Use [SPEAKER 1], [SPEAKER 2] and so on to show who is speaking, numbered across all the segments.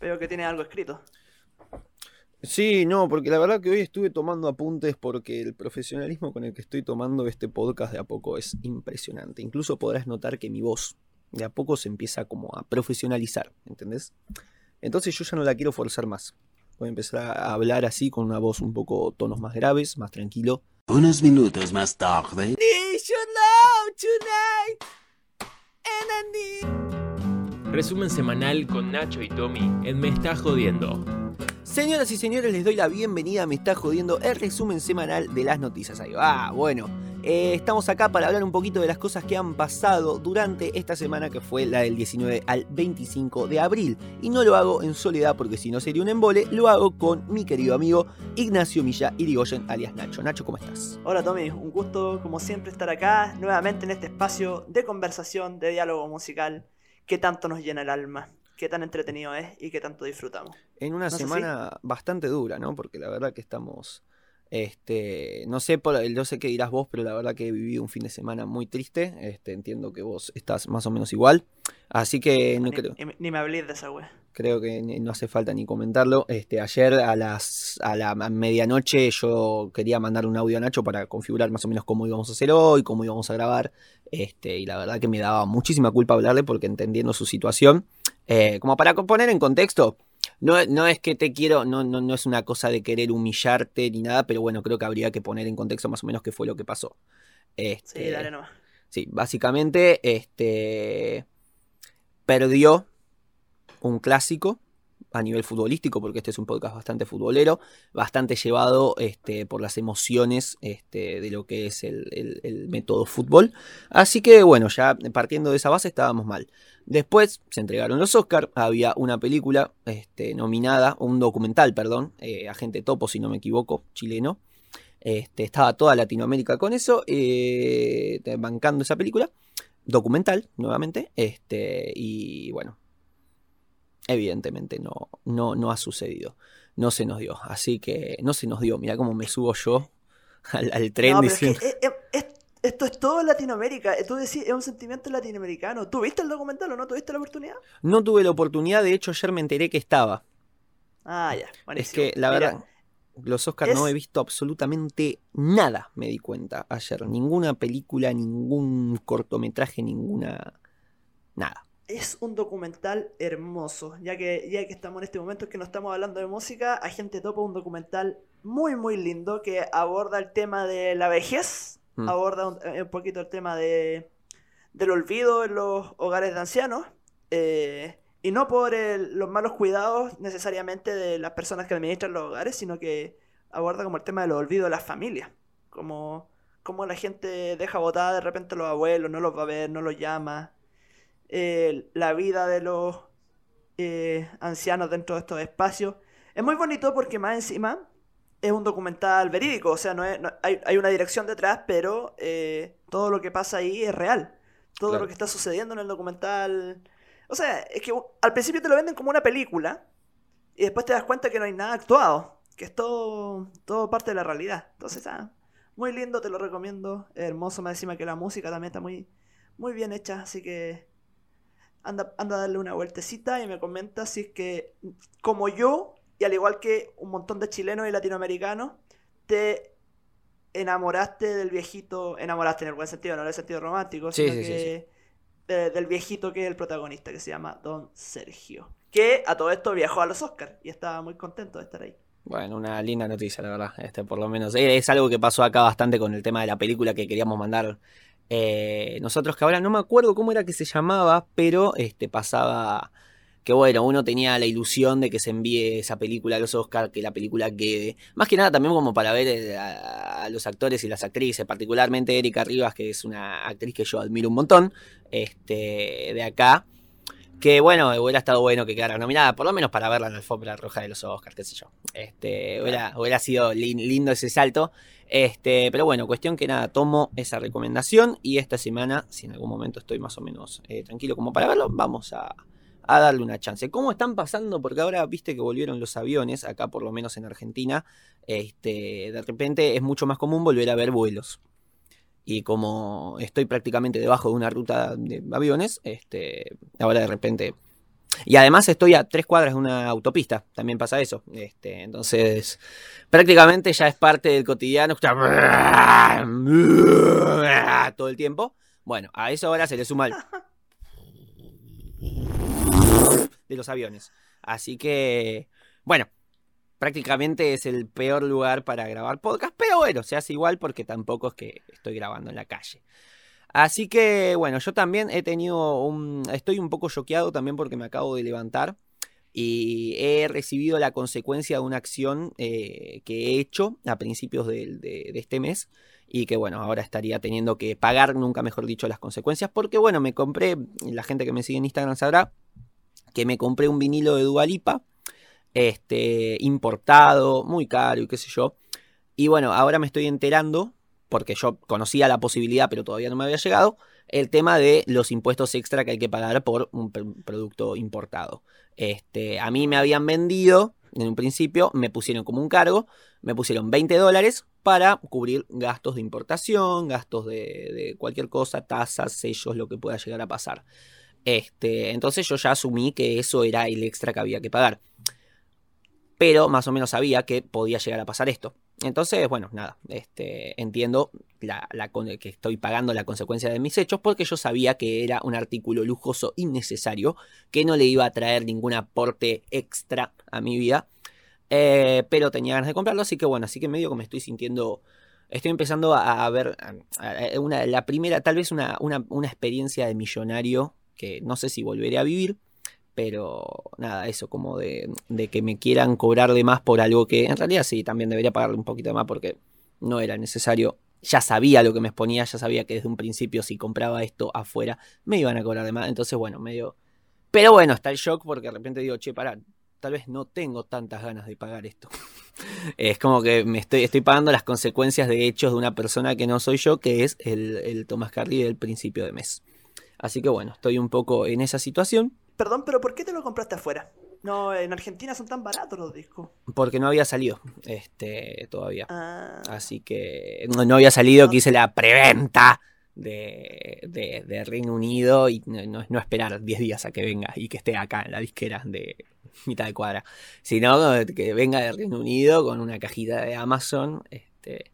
[SPEAKER 1] Veo que tiene algo escrito.
[SPEAKER 2] Sí, no, porque la verdad que hoy estuve tomando apuntes porque el profesionalismo con el que estoy tomando este podcast de a poco es impresionante. Incluso podrás notar que mi voz de a poco se empieza como a profesionalizar, ¿entendés? Entonces yo ya no la quiero forzar más. Voy a empezar a hablar así con una voz un poco tonos más graves, más tranquilo.
[SPEAKER 3] Unos minutos más tarde.
[SPEAKER 4] Resumen semanal con Nacho y Tommy en Me Está Jodiendo.
[SPEAKER 2] Señoras y señores, les doy la bienvenida. Me está jodiendo el resumen semanal de las noticias. Ahí va, bueno. Eh, estamos acá para hablar un poquito de las cosas que han pasado durante esta semana que fue la del 19 al 25 de abril. Y no lo hago en soledad porque si no sería un embole, lo hago con mi querido amigo Ignacio Milla Irigoyen alias Nacho. Nacho, ¿cómo estás?
[SPEAKER 1] Hola Tommy, un gusto como siempre estar acá nuevamente en este espacio de conversación, de diálogo musical que tanto nos llena el alma qué tan entretenido es y qué tanto disfrutamos.
[SPEAKER 2] En una semana bastante dura, ¿no? Porque la verdad que estamos. Este, no sé, por, no sé qué dirás vos, pero la verdad que he vivido un fin de semana muy triste. Este, entiendo que vos estás más o menos igual. Así que no
[SPEAKER 1] ni,
[SPEAKER 2] creo.
[SPEAKER 1] Ni, me hablé de esa wea.
[SPEAKER 2] Creo que no hace falta ni comentarlo. Este, ayer a las a la medianoche yo quería mandar un audio a Nacho para configurar más o menos cómo íbamos a hacer hoy, cómo íbamos a grabar. Este, y la verdad que me daba muchísima culpa hablarle porque entendiendo su situación eh, como para poner en contexto, no, no, es que te quiero, no, no, no, es una cosa de querer humillarte ni nada, pero bueno, creo que habría que poner en contexto más o menos qué fue lo que pasó.
[SPEAKER 1] Este, sí, dale nomás.
[SPEAKER 2] Sí, básicamente, este perdió un clásico a nivel futbolístico, porque este es un podcast bastante futbolero, bastante llevado este, por las emociones este, de lo que es el, método fútbol. Así que bueno, ya partiendo de esa base estábamos mal. Después se entregaron los Oscars, había una película este, nominada, un documental, perdón, eh, Agente Topo, si no me equivoco, chileno. Este, estaba toda Latinoamérica con eso, eh, bancando esa película. Documental, nuevamente. Este, y bueno, evidentemente no, no, no ha sucedido. No se nos dio. Así que no se nos dio. Mira cómo me subo yo al, tren diciendo.
[SPEAKER 1] esto es todo Latinoamérica. Tú decís, es un sentimiento latinoamericano. ¿Tuviste el documental o no tuviste la oportunidad?
[SPEAKER 2] No tuve la oportunidad. De hecho, ayer me enteré que estaba.
[SPEAKER 1] Ah, ya.
[SPEAKER 2] Es que la verdad. Los Oscars no he visto absolutamente nada, me di cuenta ayer. Ninguna película, ningún cortometraje, ninguna. Nada
[SPEAKER 1] es un documental hermoso, ya que, ya que estamos en este momento que no estamos hablando de música, Agente Topo un documental muy muy lindo que aborda el tema de la vejez, mm. aborda eh, un, poquito el tema de, del olvido en los hogares de ancianos, eh, y no por los malos cuidados necesariamente de las personas que administran los hogares, sino que aborda como el tema del olvido de las familias, como, como la gente deja botada de repente a los abuelos, no los va a ver, no los llama eh, la vida de los eh, ancianos dentro de estos espacios. Es muy bonito porque más encima es un documental verídico, o sea, no, hay, una dirección detrás, pero eh, todo lo que pasa ahí es real. Todo lo que está sucediendo en el documental... O sea, es que al principio te lo venden como una película y después te das cuenta que no hay nada actuado, que es todo, todo parte de la realidad. Entonces, ah, muy lindo, te lo recomiendo. hermoso, más encima que la música también está muy, muy bien hecha, así que anda, anda a darle una vueltecita y me comenta si es que, como yo, y al igual que un montón de chilenos y latinoamericanos, te enamoraste del viejito, enamoraste en el buen sentido, no en el sentido romántico, sino que del viejito que es el protagonista, que se llama Don Sergio. Que a todo esto viajó a los Oscars y estaba muy contento de estar ahí.
[SPEAKER 2] Bueno, una linda noticia, la verdad. Este, por lo menos es algo que pasó acá bastante con el tema de la película que queríamos mandar eh, nosotros que ahora no me acuerdo cómo era que se llamaba, pero este, pasaba que bueno, uno tenía la ilusión de que se envíe esa película a los Oscars, que la película quede. Más que nada también como para ver eh, a, los actores y las actrices, particularmente Erika Rivas, que es una actriz que yo admiro un montón, este, de acá. Que bueno, hubiera estado bueno que quedara nominada, por lo menos para verla en la alfombra roja de los Oscars, qué sé yo. Este, hubiera, hubiera sido lindo ese salto. Este, pero bueno, cuestión que nada, tomo esa recomendación y esta semana, si en algún momento estoy más o menos eh, tranquilo como para verlo, vamos a, darle una chance. ¿Cómo están pasando? Porque ahora viste que volvieron los aviones, acá por lo menos en Argentina, este, de repente es mucho más común volver a ver vuelos. Y como estoy prácticamente debajo de una ruta de aviones, este, ahora de repente Y además estoy a tres cuadras de una autopista, también pasa eso. Este, entonces, prácticamente ya es parte del cotidiano todo el tiempo. Bueno, a eso ahora se le suma el de los aviones. Así que, bueno, prácticamente es el peor lugar para grabar podcast, pero bueno, se hace igual porque tampoco es que estoy grabando en la calle. Así que, bueno, yo también he tenido un... Estoy un poco choqueado también porque me acabo de levantar y he recibido la consecuencia de una acción eh, que he hecho a principios de, de, este mes y que bueno, ahora estaría teniendo que pagar, nunca mejor dicho, las consecuencias porque bueno, me compré, la gente que me sigue en Instagram sabrá que me compré un vinilo de Dualipa, este, importado, muy caro y qué sé yo. Y bueno, ahora me estoy enterando, porque yo conocía la posibilidad, pero todavía no me había llegado, el tema de los impuestos extra que hay que pagar por un producto importado. Este, a mí me habían vendido, en un principio, me pusieron como un cargo, me pusieron 20 dólares para cubrir gastos de importación, gastos de, de cualquier cosa, tasas, sellos, lo que pueda llegar a pasar. Este, entonces yo ya asumí que eso era el extra que había que pagar. Pero más o menos sabía que podía llegar a pasar esto. Entonces, bueno, nada, este, entiendo la, que estoy pagando la consecuencia de mis hechos porque yo sabía que era un artículo lujoso innecesario, que no le iba a traer ningún aporte extra a mi vida, eh, pero tenía ganas de comprarlo, así que bueno, así que medio que me estoy sintiendo, estoy empezando a, ver una, la primera, tal vez una, una experiencia de millonario que no sé si volveré a vivir, pero nada, eso como de, que me quieran cobrar de más por algo que en realidad sí, también debería pagarle un poquito de más porque no era necesario. Ya sabía lo que me exponía, ya sabía que desde un principio si compraba esto afuera me iban a cobrar de más. Entonces, bueno, medio... Pero bueno, está el shock porque de repente digo, che, pará, tal vez no tengo tantas ganas de pagar esto. es como que me estoy, estoy pagando las consecuencias de hechos de una persona que no soy yo, que es el, el Thomas Carly del principio de mes. Así que bueno, estoy un poco en esa situación.
[SPEAKER 1] Perdón, pero ¿por qué te lo compraste afuera? No, en Argentina son tan baratos los discos.
[SPEAKER 2] Porque no había salido este, todavía. Ah. Así que no, había salido, que hice la preventa de, de, Reino Unido y no, no, esperar 10 días a que venga y que esté acá en la disquera de mitad de cuadra. Sino que venga de Reino Unido con una cajita de Amazon. Este,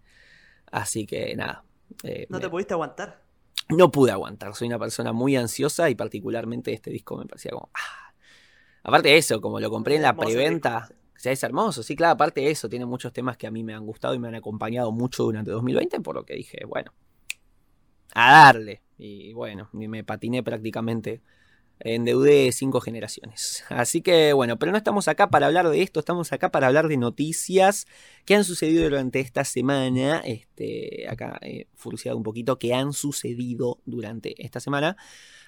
[SPEAKER 2] así que nada.
[SPEAKER 1] Eh, ¿No te pudiste aguantar?
[SPEAKER 2] No pude aguantar. Soy una persona muy ansiosa y particularmente este disco me parecía como... Ah. Aparte de eso, como lo compré en la preventa, sea, es hermoso, sí, claro, aparte de eso, tiene muchos temas que a mí me han gustado y me han acompañado mucho durante 2020, por lo que dije, bueno, a darle. Y bueno, me patiné prácticamente endeudé cinco generaciones. Así que bueno, pero no estamos acá para hablar de esto, estamos acá para hablar de noticias que han sucedido durante esta semana. Este, acá he furciado un poquito que han sucedido durante esta semana.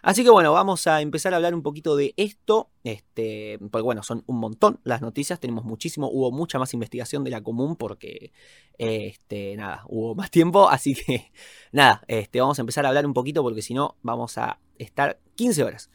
[SPEAKER 2] Así que bueno, vamos a empezar a hablar un poquito de esto. Este, porque bueno, son un montón las noticias, tenemos muchísimo, hubo mucha más investigación de la común porque este, nada, hubo más tiempo, así que nada, este, vamos a empezar a hablar un poquito porque si no vamos a estar 15 horas.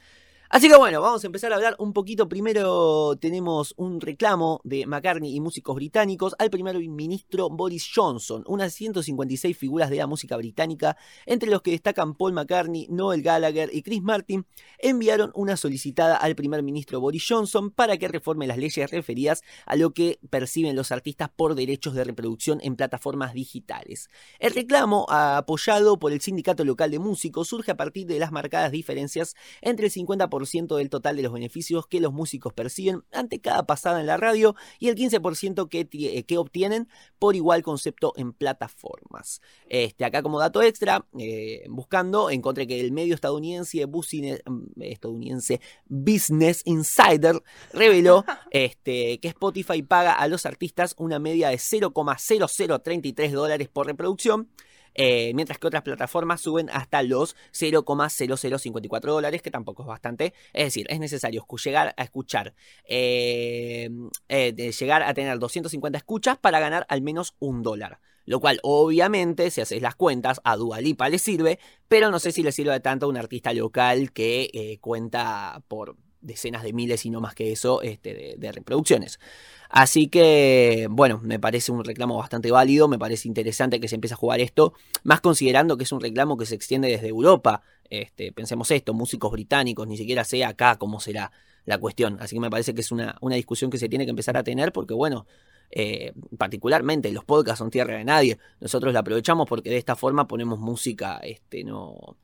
[SPEAKER 2] Así que bueno, vamos a empezar a hablar un poquito. Primero tenemos un reclamo de McCartney y músicos británicos al primer ministro Boris Johnson. Unas 156 figuras de la música británica, entre los que destacan Paul McCartney, Noel Gallagher y Chris Martin, enviaron una solicitada al primer ministro Boris Johnson para que reforme las leyes referidas a lo que perciben los artistas por derechos de reproducción en plataformas digitales. El reclamo, apoyado por el sindicato local de músicos, surge a partir de las marcadas diferencias entre el 50% del total de los beneficios que los músicos perciben ante cada pasada en la radio y el 15% que, eh, que obtienen por igual concepto en plataformas. Este, acá como dato extra, eh, buscando, encontré que el medio estadounidense, mm, estadounidense Business Insider reveló este, que Spotify paga a los artistas una media de 0,0033 dólares por reproducción eh, mientras que otras plataformas suben hasta los 0,0054 dólares, que tampoco es bastante. Es decir, es necesario llegar a escuchar, eh, eh, llegar a tener 250 escuchas para ganar al menos un dólar. Lo cual, obviamente, si haces las cuentas, a Dualipa le sirve, pero no sé si le sirve tanto a un artista local que cuenta por decenas de miles y no más que eso este, de, reproducciones. Así que, bueno, me parece un reclamo bastante válido, me parece interesante que se empiece a jugar esto, más considerando que es un reclamo que se extiende desde Europa. Este, pensemos esto, músicos británicos, ni siquiera sé acá cómo será la cuestión. Así que me parece que es una, una discusión que se tiene que empezar a tener porque, bueno, eh, particularmente los podcasts son tierra de nadie. Nosotros la aprovechamos porque de esta forma ponemos música este, no,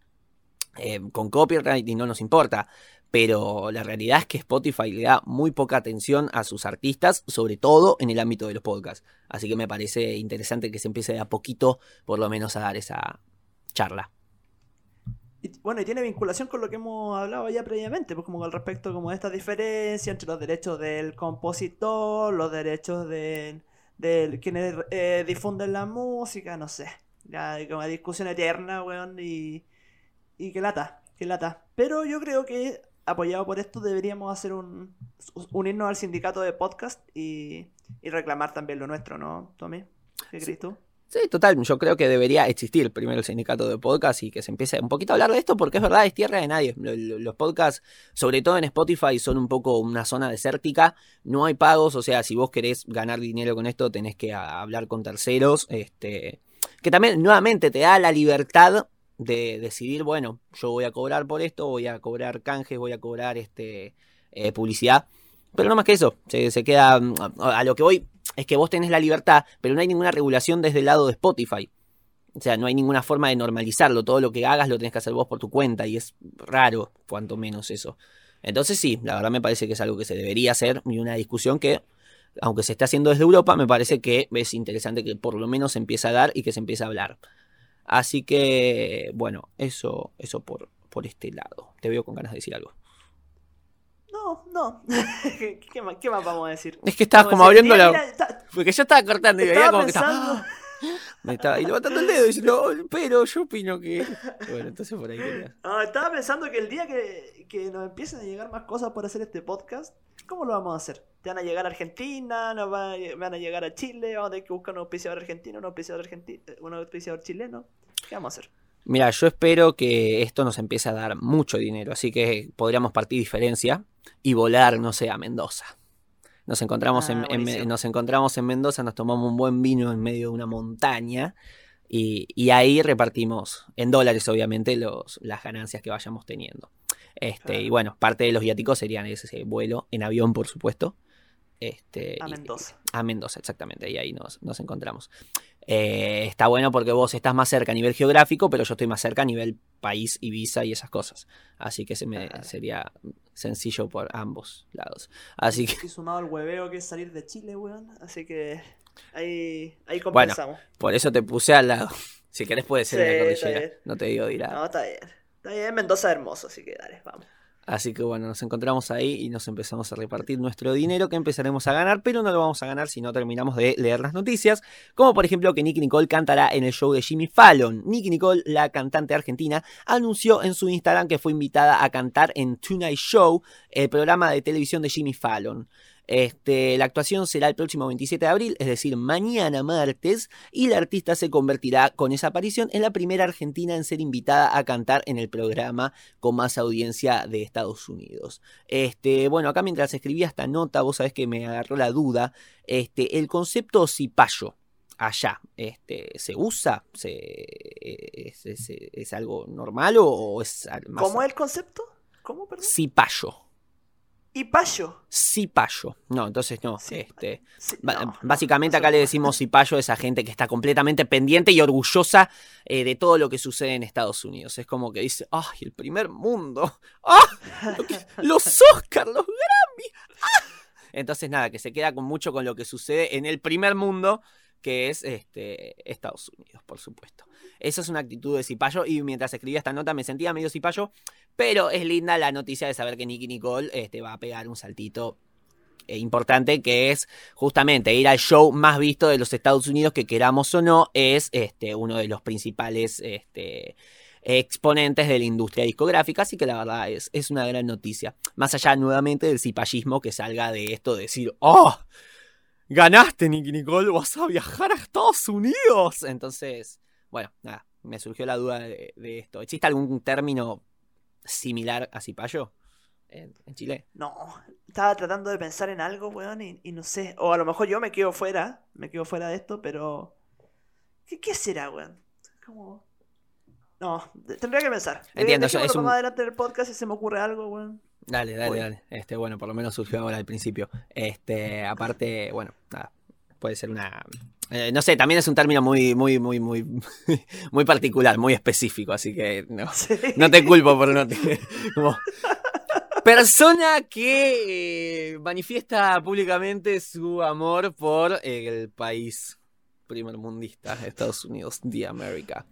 [SPEAKER 2] eh, con copyright y no nos importa. Pero la realidad es que Spotify le da muy poca atención a sus artistas, sobre todo en el ámbito de los podcasts. Así que me parece interesante que se empiece de a poquito, por lo menos, a dar esa charla.
[SPEAKER 1] Bueno, y tiene vinculación con lo que hemos hablado ya previamente, pues como al respecto como de esta diferencia entre los derechos del compositor, los derechos de, quienes eh, difunden la música, no sé. Ya hay como discusión eterna, weón, y, y que lata, que lata. Pero yo creo que apoyado por esto deberíamos hacer un unirnos al sindicato de podcast y, y reclamar también lo nuestro, ¿no, Tommy? ¿Qué crees tú?
[SPEAKER 2] Sí, total, yo creo que debería existir primero el sindicato de podcast y que se empiece un poquito a hablar de esto porque es verdad, es tierra de nadie. Lo- lo- Los podcasts, sobre todo en Spotify, son un poco una zona desértica, no hay pagos, o sea, si vos querés ganar dinero con esto tenés que hablar con terceros, este, que también nuevamente te da la libertad de decidir, bueno, yo voy a cobrar por esto, voy a cobrar canjes, voy a cobrar este, eh, publicidad, pero no más que eso, se, queda mm, a a lo que voy es que vos tenés la libertad, pero no hay ninguna regulación desde el lado de Spotify. O sea, no hay ninguna forma de normalizarlo. Todo lo que hagas lo tenés que hacer vos por tu cuenta y es raro, cuanto menos eso. Entonces sí, la verdad me parece que es algo que se debería hacer y una discusión que, aunque se esté haciendo desde Europa, me parece que es interesante que por lo menos se empiece a dar y que se empiece a hablar. Así que, bueno, eso, eso por, por este lado. Te veo con ganas de decir algo.
[SPEAKER 1] No, no. ¿Qué, qué más, qué más vamos a decir?
[SPEAKER 2] Es que estabas como abriendo la... Porque yo estaba cortando y veía como que estaba... Me estaba y levantando el dedo y diciendo, "Oh, pero yo opino que. Bueno, entonces por ahí quería.
[SPEAKER 1] No, estaba pensando que el día que, que nos empiecen a llegar más cosas por hacer este podcast, ¿cómo lo vamos a hacer? ¿Te van a llegar a Argentina? ¿Nos van a, van a llegar a Chile? ¿Vamos a tener que buscar un auspiciador argentino, un auspiciador, argentino, un auspiciador chileno? ¿Qué vamos a hacer?
[SPEAKER 2] Mira, yo espero que esto nos empiece a dar mucho dinero, así que podríamos partir diferencia y volar, no sé, a Mendoza. Nos encontramos,
[SPEAKER 1] Ah,
[SPEAKER 2] en, en-
[SPEAKER 1] buenísimo.
[SPEAKER 2] nos encontramos en Mendoza, nos tomamos un buen vino en medio de una montaña y, y ahí repartimos, en dólares obviamente, los, las ganancias que vayamos teniendo. Este, Y bueno, parte de los viáticos serían ese vuelo en avión, por supuesto. Este,
[SPEAKER 1] A
[SPEAKER 2] y-
[SPEAKER 1] Mendoza.
[SPEAKER 2] a Mendoza, exactamente, y ahí nos, nos encontramos. Eh, está bueno porque vos estás más cerca a nivel geográfico, pero yo estoy más cerca a nivel país y visa y esas cosas. Así que se me,
[SPEAKER 1] Claro.
[SPEAKER 2] sería sencillo por ambos lados. Así que,
[SPEAKER 1] Estoy sumado al hueveo que es salir de Chile, weón. Así que ahí, ahí
[SPEAKER 2] Bueno,
[SPEAKER 1] compensamos.
[SPEAKER 2] por eso te puse al lado. Si querés puede ser en
[SPEAKER 1] Sí,
[SPEAKER 2] la
[SPEAKER 1] está
[SPEAKER 2] cordillera. No te digo de ir a-
[SPEAKER 1] No, está bien. Está bien, Mendoza es hermoso, así que dale, vamos.
[SPEAKER 2] Así que bueno, nos encontramos ahí y nos empezamos a repartir nuestro dinero que empezaremos a ganar, pero no lo vamos a ganar si no terminamos de leer las noticias, como por ejemplo que Nicky Nicole cantará en el show de Jimmy Fallon. Nicky Nicole, la cantante argentina, anunció en su Instagram que fue invitada a cantar en Tonight Show, el programa de televisión de Jimmy Fallon. Este, la actuación será el próximo 27 de abril, es decir, mañana martes, y la artista se convertirá con esa aparición en la primera argentina en ser invitada a cantar en el programa con más audiencia de Estados Unidos. Este, bueno, acá mientras escribía esta nota, vos sabés que me agarró la duda. Este, el concepto cipayo allá, este, ¿se usa? ¿Se, es, es- es algo normal o, es más
[SPEAKER 1] ¿Cómo es el concepto? ¿Cómo, perdón?
[SPEAKER 2] cipayo?
[SPEAKER 1] Y payo.
[SPEAKER 2] Cipayo. No, entonces no.
[SPEAKER 1] Sí,
[SPEAKER 2] este,
[SPEAKER 1] Sí, no,
[SPEAKER 2] básicamente
[SPEAKER 1] no
[SPEAKER 2] acá le decimos cipayo a esa gente que está completamente pendiente y orgullosa eh, de todo lo que sucede en Estados Unidos. Es como que dice, ¡ay, el primer mundo! ¡Ah! lo que- ¡Los Oscars! ¡Los Grammy! ¡Ah! Entonces nada, que se queda con mucho con lo que sucede en el primer mundo, que es este, Estados Unidos, por supuesto. Esa es una actitud de cipayo y mientras escribía esta nota me sentía medio cipayo, pero es linda la noticia de saber que Nicky Nicole este, va a pegar un saltito eh, importante que es justamente ir al show más visto de los Estados Unidos que queramos o no es este, uno de los principales este, exponentes de la industria discográfica. Así que la verdad es, es una gran noticia. Más allá nuevamente del cipallismo que salga de esto de decir oh ganaste Nicky Nicole vas a viajar a Estados Unidos entonces bueno nada me surgió la duda de esto. ¿existe algún término similar a cipayo en, en Chile?
[SPEAKER 1] No, estaba tratando de pensar en algo, weón, y, y no sé. O a lo mejor yo me quedo fuera, me quedo fuera de esto, pero... ¿Qué, qué será, weón? Como... No, tendría que pensar.
[SPEAKER 2] Entiendo,
[SPEAKER 1] Dejémoslo
[SPEAKER 2] es un-
[SPEAKER 1] más adelante del podcast si se me ocurre algo, weón.
[SPEAKER 2] Dale, dale,
[SPEAKER 1] Uy.
[SPEAKER 2] dale. Este, bueno, por lo menos surgió ahora al principio. Este, aparte, bueno, nada. Puede ser una. Eh, no sé, también es un término muy, muy, muy, muy, muy particular, muy específico, así que no,
[SPEAKER 1] Sí.
[SPEAKER 2] no te culpo por no te. como- persona que eh, manifiesta públicamente su amor por el país primermundista, Estados Unidos, de América.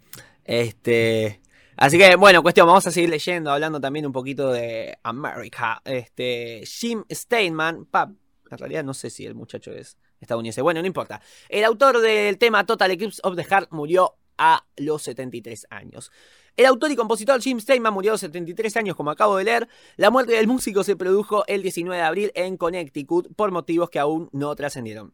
[SPEAKER 2] Este. Así que, bueno, cuestión, vamos a seguir leyendo, hablando también un poquito de América. Este, Jim Steinman, pa, en realidad no sé si el muchacho es estadounidense, bueno, no importa. El autor del tema Total Eclipse of the Heart murió a los 73 años. El autor y compositor Jim Steinman murió a los 73 años, como acabo de leer. La muerte del músico se produjo el 19 de abril en Connecticut por motivos que aún no trascendieron.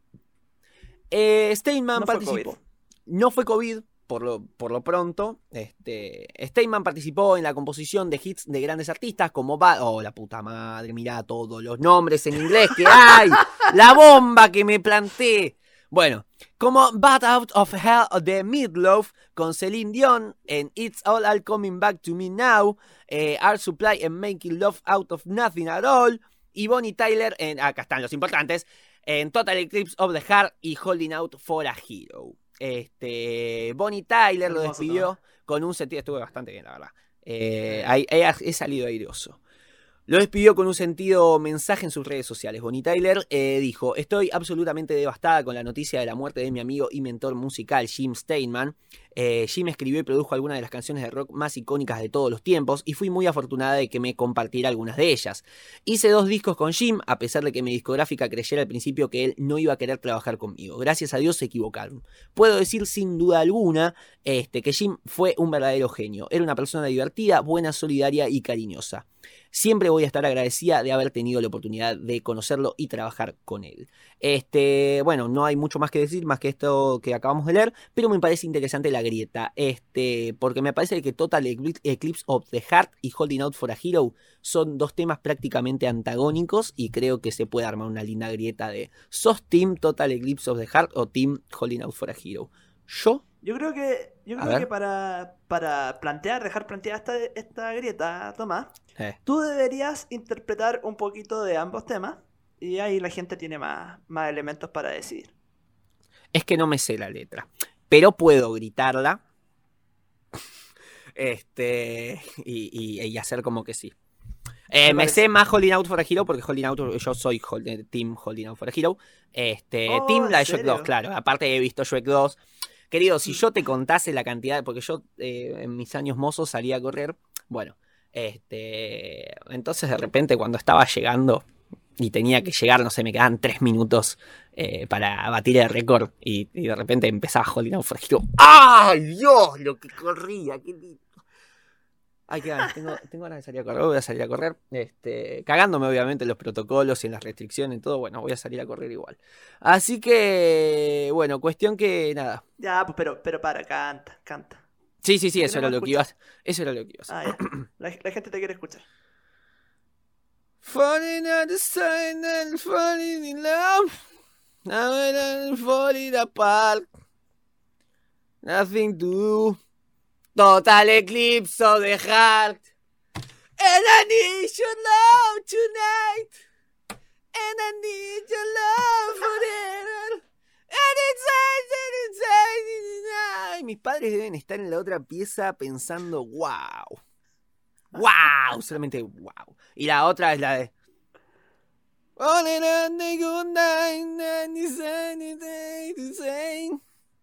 [SPEAKER 2] Eh, Steinman
[SPEAKER 1] No
[SPEAKER 2] participó. No fue COVID, por lo, por lo pronto. Este, Steinman participó en la composición de hits de grandes artistas como Bad... Oh, la puta madre, mirá todos los nombres en inglés que hay. la bomba que me planté. Bueno, como Bad Out of Hell de Midloaf con Celine Dion en It's All All Coming Back to Me Now, eh, Art Supply en Making Love Out of Nothing at All, y Bonnie Tyler en, acá están los importantes, en Total Eclipse of the Heart y Holding Out for a Hero. Este, Bonnie Tyler lo despidió con un sentido, estuvo bastante bien la verdad. Eh, he, he salido airoso. Lo despidió con un sentido mensaje en sus redes sociales. Bonnie Tyler eh, dijo, estoy absolutamente devastada con la noticia de la muerte de mi amigo y mentor musical Jim Steinman. Eh, Jim escribió y produjo algunas de las canciones de rock más icónicas de todos los tiempos y fui muy afortunada de que me compartiera algunas de ellas. Hice dos discos con Jim, a pesar de que mi discográfica creyera al principio que él no iba a querer trabajar conmigo. Gracias a Dios se equivocaron. Puedo decir sin duda alguna este, que Jim fue un verdadero genio. Era una persona divertida, buena, solidaria y cariñosa. Siempre voy a estar agradecida de haber tenido la oportunidad de conocerlo y trabajar con él. Este, bueno, no hay mucho más que decir, más que esto que acabamos de leer, pero me parece interesante la grieta. Este, porque me parece que Total Eclipse of the Heart y Holding Out for a Hero son dos temas prácticamente antagónicos y creo que se puede armar una linda grieta de ¿sos Team Total Eclipse of the Heart o Team Holding Out for a Hero? Yo,
[SPEAKER 1] Yo creo que, yo creo que para, para plantear, dejar planteada esta, esta grieta, Tomás,
[SPEAKER 2] eh,
[SPEAKER 1] tú deberías interpretar un poquito de ambos temas y ahí la gente tiene más, más elementos para decidir.
[SPEAKER 2] es que no me sé la letra, pero puedo gritarla. Este, y, y- y hacer como que sí. Eh,
[SPEAKER 1] Me
[SPEAKER 2] sé más Holding Out for a Hero porque Holding Out, yo soy hold- eh, Team Holding Out for a Hero. Este,
[SPEAKER 1] Oh,
[SPEAKER 2] Team
[SPEAKER 1] ¿en
[SPEAKER 2] la de Shrek
[SPEAKER 1] serio?
[SPEAKER 2] 2, claro. Aparte he visto Shrek 2. Querido, si yo te contase la cantidad, porque yo eh, en mis años mozos salía a correr, bueno, este, entonces de repente cuando estaba llegando y tenía que llegar, no sé, me quedaban tres minutos eh, para batir el récord y, y de repente empezaba a Hero. ¡Ay, Dios! Lo que corría, qué lindo. Ay, qué ganas, tengo, tengo ganas de salir a correr, voy a salir a correr, este, cagándome obviamente en los protocolos y en las restricciones y todo, bueno, voy a salir a correr igual. Así que, bueno, cuestión que nada.
[SPEAKER 1] Ya, pues, pero, pero para, canta, canta.
[SPEAKER 2] Sí, sí, sí, eso era lo que ibas, eso era lo que ibas.
[SPEAKER 1] Ah, ya. La, la gente te quiere escuchar.
[SPEAKER 2] Falling the sign and falling in love. And falling apart. Nothing to do. Total eclipse of the heart. And I need your love tonight. And I need your love forever. And inside, and inside, inside. Mis padres deben estar en la otra pieza pensando, wow. ¡Wow! Solamente wow. Y la otra es la de.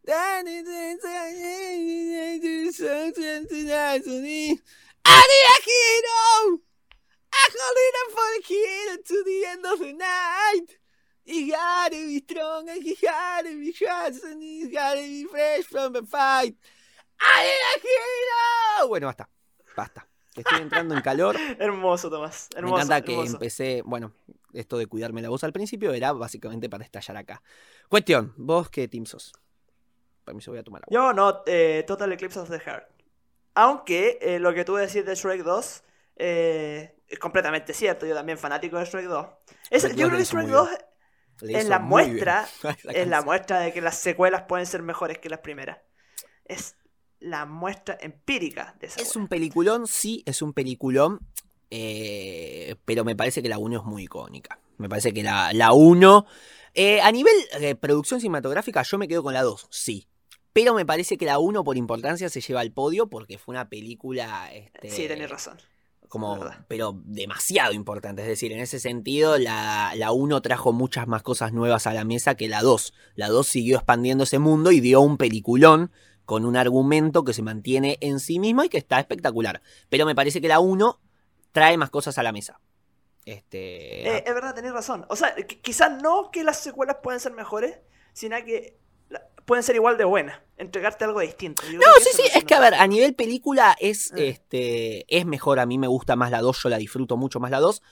[SPEAKER 2] All in a good night, and it's anything to say. Anything to say, something else to me. I need a hero! I'm holding for a hero to the end of the night. He gotta be strong and he gotta be fast and gotta be fresh from the fight. I need a hero! Bueno, basta. Basta. Estoy entrando en calor.
[SPEAKER 1] Hermoso, Tomás. Hermoso,
[SPEAKER 2] Me encanta que
[SPEAKER 1] hermoso.
[SPEAKER 2] empecé, bueno, esto de cuidarme la voz al principio era básicamente para estallar acá. Cuestión, vos qué team sos. Permiso, voy a tomar agua.
[SPEAKER 1] Yo no, eh, Total Eclipse of the Heart. Aunque eh, lo que tú decís de Shrek 2 eh, es completamente cierto. Yo también fanático de Shrek 2. Es-
[SPEAKER 2] Shrek
[SPEAKER 1] yo
[SPEAKER 2] 2
[SPEAKER 1] creo que Shrek
[SPEAKER 2] muy
[SPEAKER 1] 2
[SPEAKER 2] Le
[SPEAKER 1] es la muestra, es la muestra de que las secuelas pueden ser mejores que las primeras. Es la muestra empírica de esa
[SPEAKER 2] Es un peliculón, sí, es un peliculón. eh, pero me parece que la 1 es muy icónica. Me parece que la, la 1... eh, a nivel de producción cinematográfica yo me quedo con la 2, sí. Pero me parece que la 1 por importancia se lleva al podio porque fue una película... Este,
[SPEAKER 1] Sí, tenés razón.
[SPEAKER 2] como, pero demasiado importante. Es decir, en ese sentido, la, la 1 trajo muchas más cosas nuevas a la mesa que la 2. La 2 siguió expandiendo ese mundo y dio un peliculón con un argumento que se mantiene en sí mismo y que está espectacular. Pero me parece que la 1 trae más cosas a la mesa. Este,
[SPEAKER 1] Eh, es verdad, tenés razón. O sea, qui- quizás no que las secuelas pueden ser mejores, sino que pueden ser igual de buenas. Entregarte algo distinto. Yo
[SPEAKER 2] No, sí, sí, es que a ver, a nivel película es,
[SPEAKER 1] Eh.
[SPEAKER 2] este, es mejor, a mí me gusta más la 2, yo la disfruto mucho más la 2,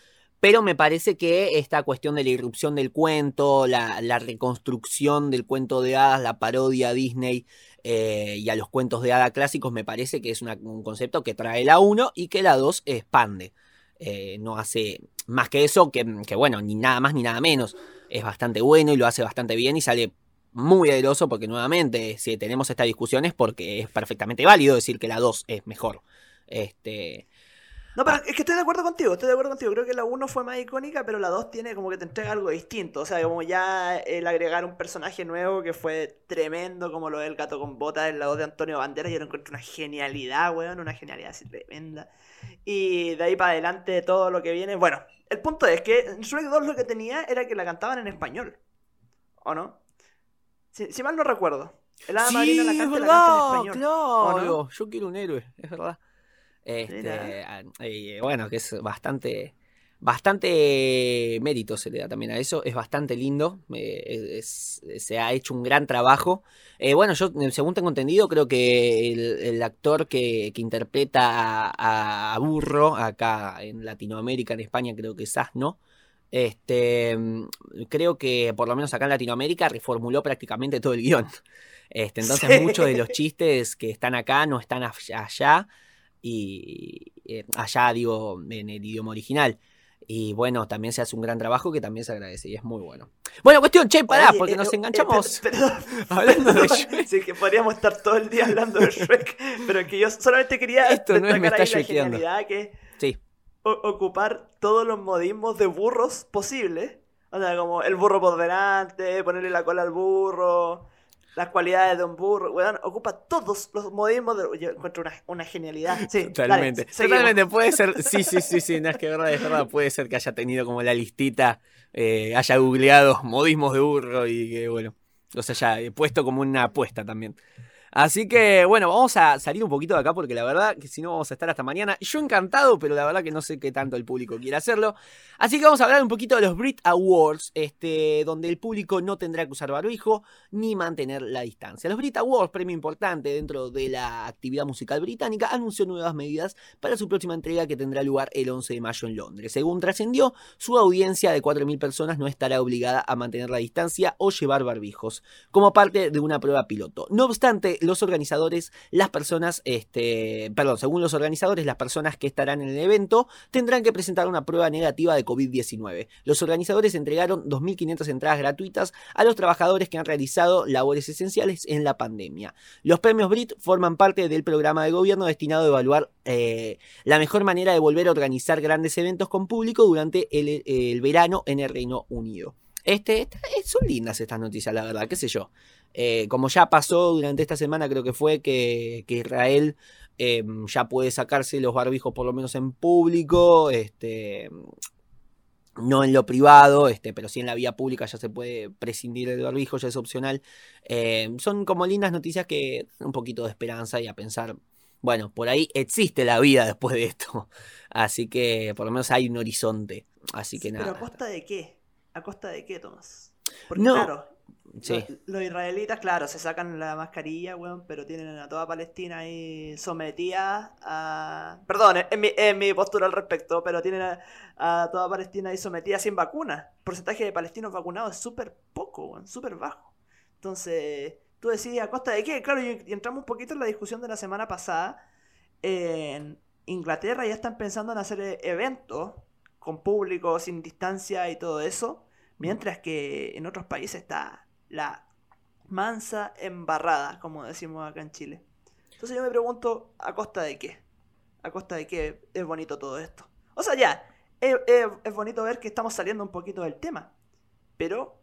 [SPEAKER 2] pero me parece que esta cuestión de la irrupción del cuento, la, la reconstrucción del cuento de hadas, la parodia a Disney eh, y a los cuentos de hadas clásicos, me parece que es una- un concepto que trae la 1 y que la 2 expande. Eh, no hace más que eso, que, que bueno, ni nada más ni nada menos. Es bastante bueno y lo hace bastante bien y sale muy airoso porque nuevamente si tenemos esta discusión es porque es perfectamente válido decir que la 2 es mejor. Este,
[SPEAKER 1] No, pero es que estoy de acuerdo contigo, estoy de acuerdo contigo. Creo que la 1 fue más icónica, pero la 2 tiene como que te entrega algo distinto. O sea, como ya el agregar un personaje nuevo que fue tremendo, como lo del gato con botas en la voz de Antonio Banderas, yo lo encuentro una genialidad, weón, una genialidad así tremenda. Y de ahí para adelante todo lo que viene. Bueno, el punto es que en Shrek 2 lo que tenía era que la cantaban en español. ¿O no? Si, si mal no recuerdo. El hada madrina la canta, la canta en español. ¿o
[SPEAKER 2] claro.
[SPEAKER 1] no?
[SPEAKER 2] Yo quiero un héroe, es verdad. Este,
[SPEAKER 1] Mira.
[SPEAKER 2] ah, eh, bueno, que es bastante, bastante mérito se le da también a eso. Es bastante lindo. eh, es- se ha hecho un gran trabajo. Eh, bueno, yo, según tengo entendido, creo que el, el actor que, que interpreta a, a Burro acá en Latinoamérica, en España, creo que es Asno. Este, mm, creo que por lo menos acá en Latinoamérica reformuló prácticamente todo el guion. Este, entonces
[SPEAKER 1] Sí.
[SPEAKER 2] muchos de los chistes que están acá no están allá, y eh, allá digo en el idioma original. Y bueno, también se hace un gran trabajo que también se agradece y es muy bueno. Bueno, cuestión, che, pará,
[SPEAKER 1] Oye,
[SPEAKER 2] porque
[SPEAKER 1] eh,
[SPEAKER 2] nos
[SPEAKER 1] eh,
[SPEAKER 2] enganchamos
[SPEAKER 1] perdón,
[SPEAKER 2] hablando de. Shrek.
[SPEAKER 1] Sí, que podríamos estar todo el día hablando de Shrek, pero que yo solamente quería
[SPEAKER 2] Esto no es me está
[SPEAKER 1] la genialidad que
[SPEAKER 2] Sí,
[SPEAKER 1] ocupar todos los modismos de burros posibles. O sea, como el burro por delante, ponerle la cola al burro, las cualidades de un burro. Weón, ocupa todos los modismos de... Yo encuentro una, una genialidad. Sí,
[SPEAKER 2] totalmente. totalmente, puede ser, sí, sí, sí, sí, no es que verdad, es verdad, puede ser que haya tenido como la listita, eh, haya googleado modismos de burro y que bueno, los haya eh, puesto como una apuesta también. Así que bueno, vamos a salir un poquito de acá porque la verdad que si no vamos a estar hasta mañana. Yo encantado, pero la verdad que no sé qué tanto el público quiere hacerlo. Así que vamos a hablar un poquito de los Brit Awards, este, donde el público no tendrá que usar barbijo ni mantener la distancia. Los Brit Awards, premio importante dentro de la actividad musical británica, anunció nuevas medidas para su próxima entrega que tendrá lugar el 11 de mayo en Londres. Según trascendió, su audiencia de 4.000 personas no estará obligada a mantener la distancia o llevar barbijos, como parte de una prueba piloto. No obstante, los organizadores, las personas, este, perdón, según los organizadores, las personas que estarán en el evento tendrán que presentar una prueba negativa de COVID-19. Los organizadores entregaron 2.500 entradas gratuitas a los trabajadores que han realizado labores esenciales en la pandemia. Los premios Brit forman parte del programa de gobierno destinado a evaluar eh, la mejor manera de volver a organizar grandes eventos con público durante el, verano en el Reino Unido. Este, eh, son lindas estas noticias, la verdad, qué sé yo. Eh, como ya pasó durante esta semana, creo que fue que, que Israel eh, ya puede sacarse los barbijos por lo menos en público, este, no en lo privado, este, pero sí en la vía pública ya se puede prescindir del barbijo, ya es opcional. Eh, son como lindas noticias que un poquito de esperanza y a pensar, bueno, por ahí existe la vida después de esto. Así que por lo menos hay un horizonte. Así que
[SPEAKER 1] Sí,
[SPEAKER 2] nada.
[SPEAKER 1] Pero a costa de qué? ¿A costa de qué, Tomás? Porque
[SPEAKER 2] No.
[SPEAKER 1] claro,
[SPEAKER 2] Sí.
[SPEAKER 1] Los, los israelitas, claro, se sacan la mascarilla, weón, pero tienen a toda Palestina ahí sometida a... Perdón, es mi, es mi postura al respecto, pero tienen a, a toda Palestina ahí sometida sin vacuna. El porcentaje de palestinos vacunados es súper poco, weón, súper bajo. Entonces, tú decís, ¿a costa de qué? Claro, y, y entramos un poquito en la discusión de la semana pasada. En Inglaterra ya están pensando en hacer eh, eventos con público, sin distancia y todo eso. Mientras que en otros países está la mansa embarrada, como decimos acá en Chile. Entonces yo me pregunto, ¿a costa de qué? ¿A costa de qué es bonito todo esto? O sea, ya, es, es- bonito ver que estamos saliendo un poquito del tema, pero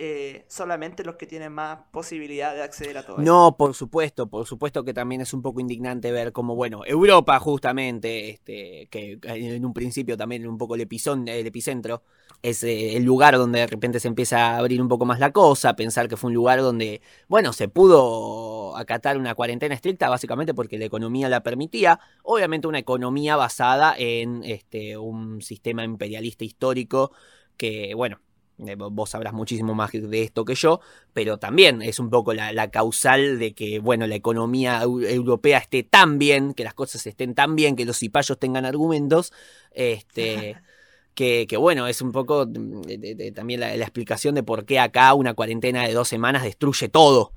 [SPEAKER 1] eh, solamente los que tienen más posibilidad de acceder a todo esto.
[SPEAKER 2] No, por supuesto, por supuesto que también es un poco indignante ver cómo, bueno, Europa justamente, este, que en un principio también un poco el, epizón, el epicentro, es eh, el lugar donde de repente se empieza a abrir un poco más la cosa, pensar que fue un lugar donde, bueno, se pudo acatar una cuarentena estricta básicamente porque la economía la permitía, obviamente una economía basada en este, un sistema imperialista histórico que, bueno, vos sabrás muchísimo más de esto que yo, pero también es un poco la, la causal de que, bueno, la economía eu- europea esté tan bien, que las cosas estén tan bien, que los cipayos tengan argumentos, este, que, que, bueno, es un poco mm, de- de- de- también la, la explicación de por qué acá una cuarentena de dos semanas destruye todo.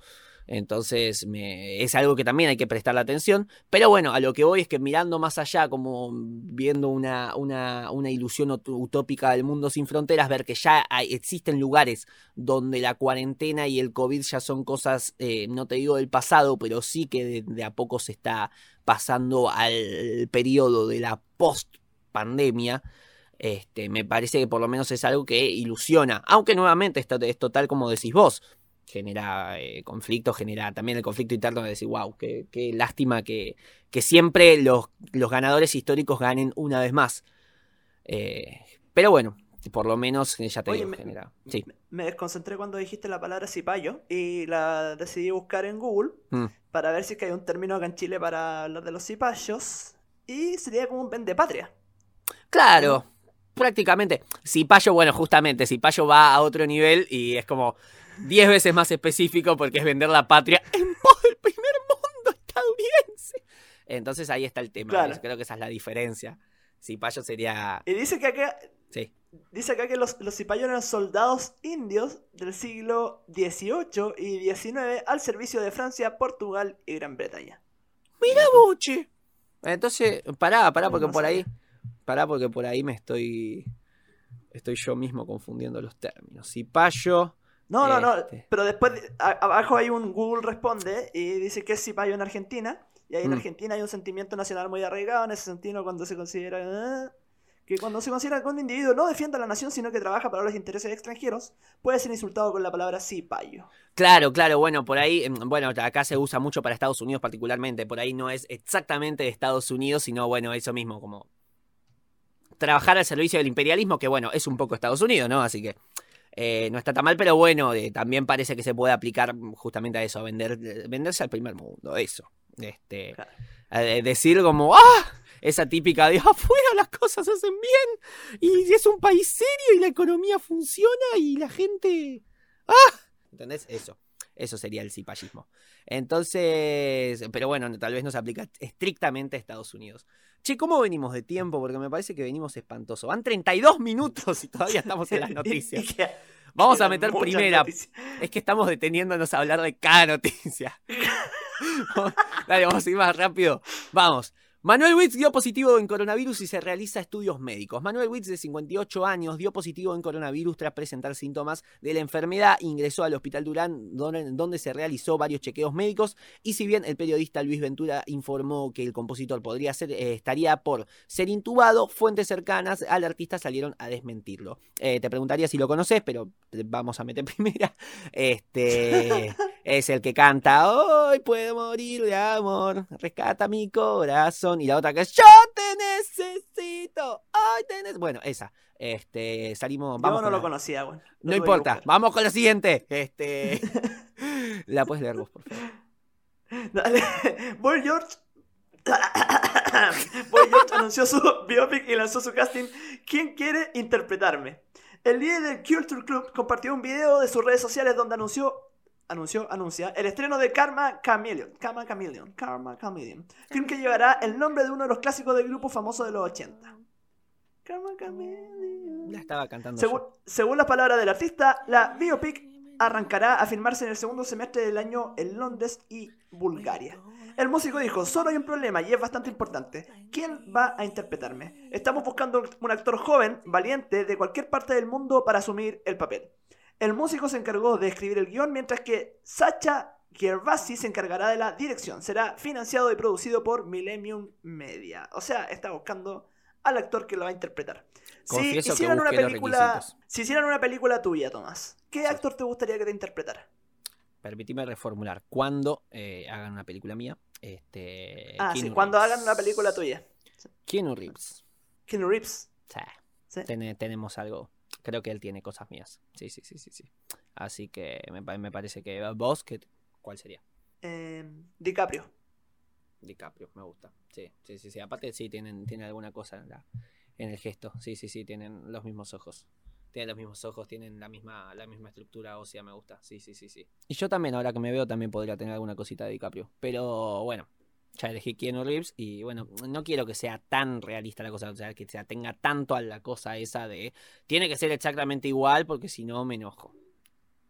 [SPEAKER 2] Entonces es algo que también hay que prestarle atención. Pero bueno, a lo que voy es que mirando más allá, como viendo una, una, una ilusión ut- utópica del mundo sin fronteras, ver que ya existen lugares donde la cuarentena y el COVID ya son cosas, eh, no te digo del pasado, pero sí que de, de a poco se está pasando al periodo de la post-pandemia. Este, me parece que por lo menos es algo que ilusiona, aunque nuevamente esto es total como decís vos, genera eh, conflicto, genera también el conflicto interno de decir, wow, qué, qué lástima que, que siempre los, los ganadores históricos ganen una vez más. Eh, pero bueno, por lo menos eh, ya te
[SPEAKER 1] Oye,
[SPEAKER 2] digo,
[SPEAKER 1] me-
[SPEAKER 2] genera. Sí.
[SPEAKER 1] Me desconcentré cuando dijiste la palabra cipayo y la decidí buscar en Google
[SPEAKER 2] Mm.
[SPEAKER 1] para ver si es que hay un término acá en Chile para hablar de los cipayos y sería como un vendepatria.
[SPEAKER 2] Claro, prácticamente. Cipayo, bueno, justamente, Cipayo va a otro nivel y es como 10 veces más específico porque es vender la patria en pos del primer mundo estadounidense. Entonces ahí está el tema.
[SPEAKER 1] Claro.
[SPEAKER 2] Creo que esa es la diferencia. Cipayo sería.
[SPEAKER 1] Y dice que acá,
[SPEAKER 2] Sí.
[SPEAKER 1] dice acá que los, los cipayos eran soldados indios del siglo XVIII y XIX al servicio de Francia, Portugal y Gran Bretaña.
[SPEAKER 2] ¡Mira, Buche! Entonces, pará, pará, porque por ahí. Pará, porque por ahí me estoy. Estoy yo mismo confundiendo los términos. Cipayo.
[SPEAKER 1] No, no, no,
[SPEAKER 2] Este.
[SPEAKER 1] pero después a- abajo hay un Google responde y dice que es cipayo en Argentina. Y ahí en
[SPEAKER 2] Mm.
[SPEAKER 1] Argentina hay un sentimiento nacional muy arraigado en ese sentido cuando se considera ah, que cuando se considera que un individuo no defiende a la nación sino que trabaja para los intereses extranjeros, puede ser insultado con la palabra cipayo.
[SPEAKER 2] Claro, claro, bueno, por ahí, em, bueno, acá se usa mucho para Estados Unidos particularmente, por ahí no es exactamente de Estados Unidos, sino bueno, eso mismo, como trabajar al servicio del imperialismo, que bueno, es un poco Estados Unidos, ¿no? Así que eh, no está tan mal, pero bueno, eh, también parece que se puede aplicar justamente a eso, a vender, eh, venderse al primer mundo, eso. Este,
[SPEAKER 1] Claro.
[SPEAKER 2] a de- decir como, ¡ah! Esa típica de afuera las cosas se hacen bien y es un país serio y la economía funciona y la gente... ¡ah! ¿Entendés? Eso. Eso sería el cipallismo. Entonces, pero bueno, tal vez no se aplica estrictamente a Estados Unidos. Che, ¿cómo venimos de tiempo? Porque me parece que venimos espantoso. Van 32 minutos y todavía estamos en las noticias. Vamos a meter primera.
[SPEAKER 1] noticias.
[SPEAKER 2] Es que estamos deteniéndonos a hablar de cada noticia. Dale, vamos a ir más rápido. Vamos. Manuel Witz dio positivo en coronavirus y se realiza estudios médicos. Manuel Witz, de 58 años, dio positivo en coronavirus tras presentar síntomas de la enfermedad. Ingresó al Hospital Durán, donde, se realizó varios chequeos médicos. Y si bien el periodista Luis Ventura informó que el compositor podría ser, eh, estaría por ser intubado, fuentes cercanas al artista salieron a desmentirlo. Eh, te preguntaría si lo conoces, pero vamos a meter primera. Este es el que canta Hoy puedo morir de amor, rescata mi corazón. Y la otra que es Yo te necesito, hoy te ne-". Bueno, esa. Este, salimos.
[SPEAKER 1] Yo
[SPEAKER 2] Vamos
[SPEAKER 1] no
[SPEAKER 2] con
[SPEAKER 1] lo
[SPEAKER 2] la-
[SPEAKER 1] conocía, bueno.
[SPEAKER 2] No importa, vamos con la siguiente. Este. la puedes leer vos, por favor.
[SPEAKER 1] Dale. Boy George. Boy George anunció su biopic y lanzó su casting. ¿Quién quiere interpretarme? El líder del Culture Club compartió un video de sus redes sociales donde anunció. Anunció, anuncia el estreno de Karma Chameleon. Karma Chameleon. Karma Chameleon. Film que llevará el nombre de uno de los clásicos del grupo famoso de los 80. Karma Chameleon.
[SPEAKER 2] La estaba cantando.
[SPEAKER 1] Según,
[SPEAKER 2] yo.
[SPEAKER 1] según las palabras del artista, la biopic arrancará a filmarse en el segundo semestre del año en Londres y Bulgaria. El músico dijo, solo hay un problema y es bastante importante. ¿Quién va a interpretarme? Estamos buscando un actor joven, valiente, de cualquier parte del mundo para asumir el papel. El músico se encargó de escribir el guion, mientras que Sacha Gervasi se encargará de la dirección. Será financiado y producido por Millennium Media. O sea, está buscando al actor que lo va a interpretar. Si
[SPEAKER 2] Confieso
[SPEAKER 1] hicieran una película, si hicieran una película tuya, Tomás, ¿qué
[SPEAKER 2] Sí.
[SPEAKER 1] actor te gustaría que te interpretara?
[SPEAKER 2] Permitime reformular. Cuando eh, hagan una película mía, este.
[SPEAKER 1] ah, sí, cuando
[SPEAKER 2] Reeves.
[SPEAKER 1] hagan una película tuya.
[SPEAKER 2] Keanu Reeves.
[SPEAKER 1] Keanu Reeves.
[SPEAKER 2] Sí.
[SPEAKER 1] Sí.
[SPEAKER 2] Tene- tenemos algo. Creo que él tiene cosas mías. Sí, sí, sí, sí, sí. Así que me, me parece que vos, que, ¿cuál sería?
[SPEAKER 1] Eh, DiCaprio.
[SPEAKER 2] DiCaprio, me gusta. Sí, sí, sí, sí. Aparte sí tienen, tienen alguna cosa en, la, en el gesto. Sí, sí, sí, tienen los mismos ojos. Tienen los mismos ojos, tienen la misma, la misma estructura ósea, me gusta. Sí, sí, sí, sí. Y yo también, ahora que me veo, también podría tener alguna cosita de DiCaprio. Pero bueno, ya elegí Keanu Reeves y bueno, no quiero que sea tan realista la cosa, o sea, que se tenga tanto a la cosa esa de tiene que ser exactamente igual porque si no me enojo.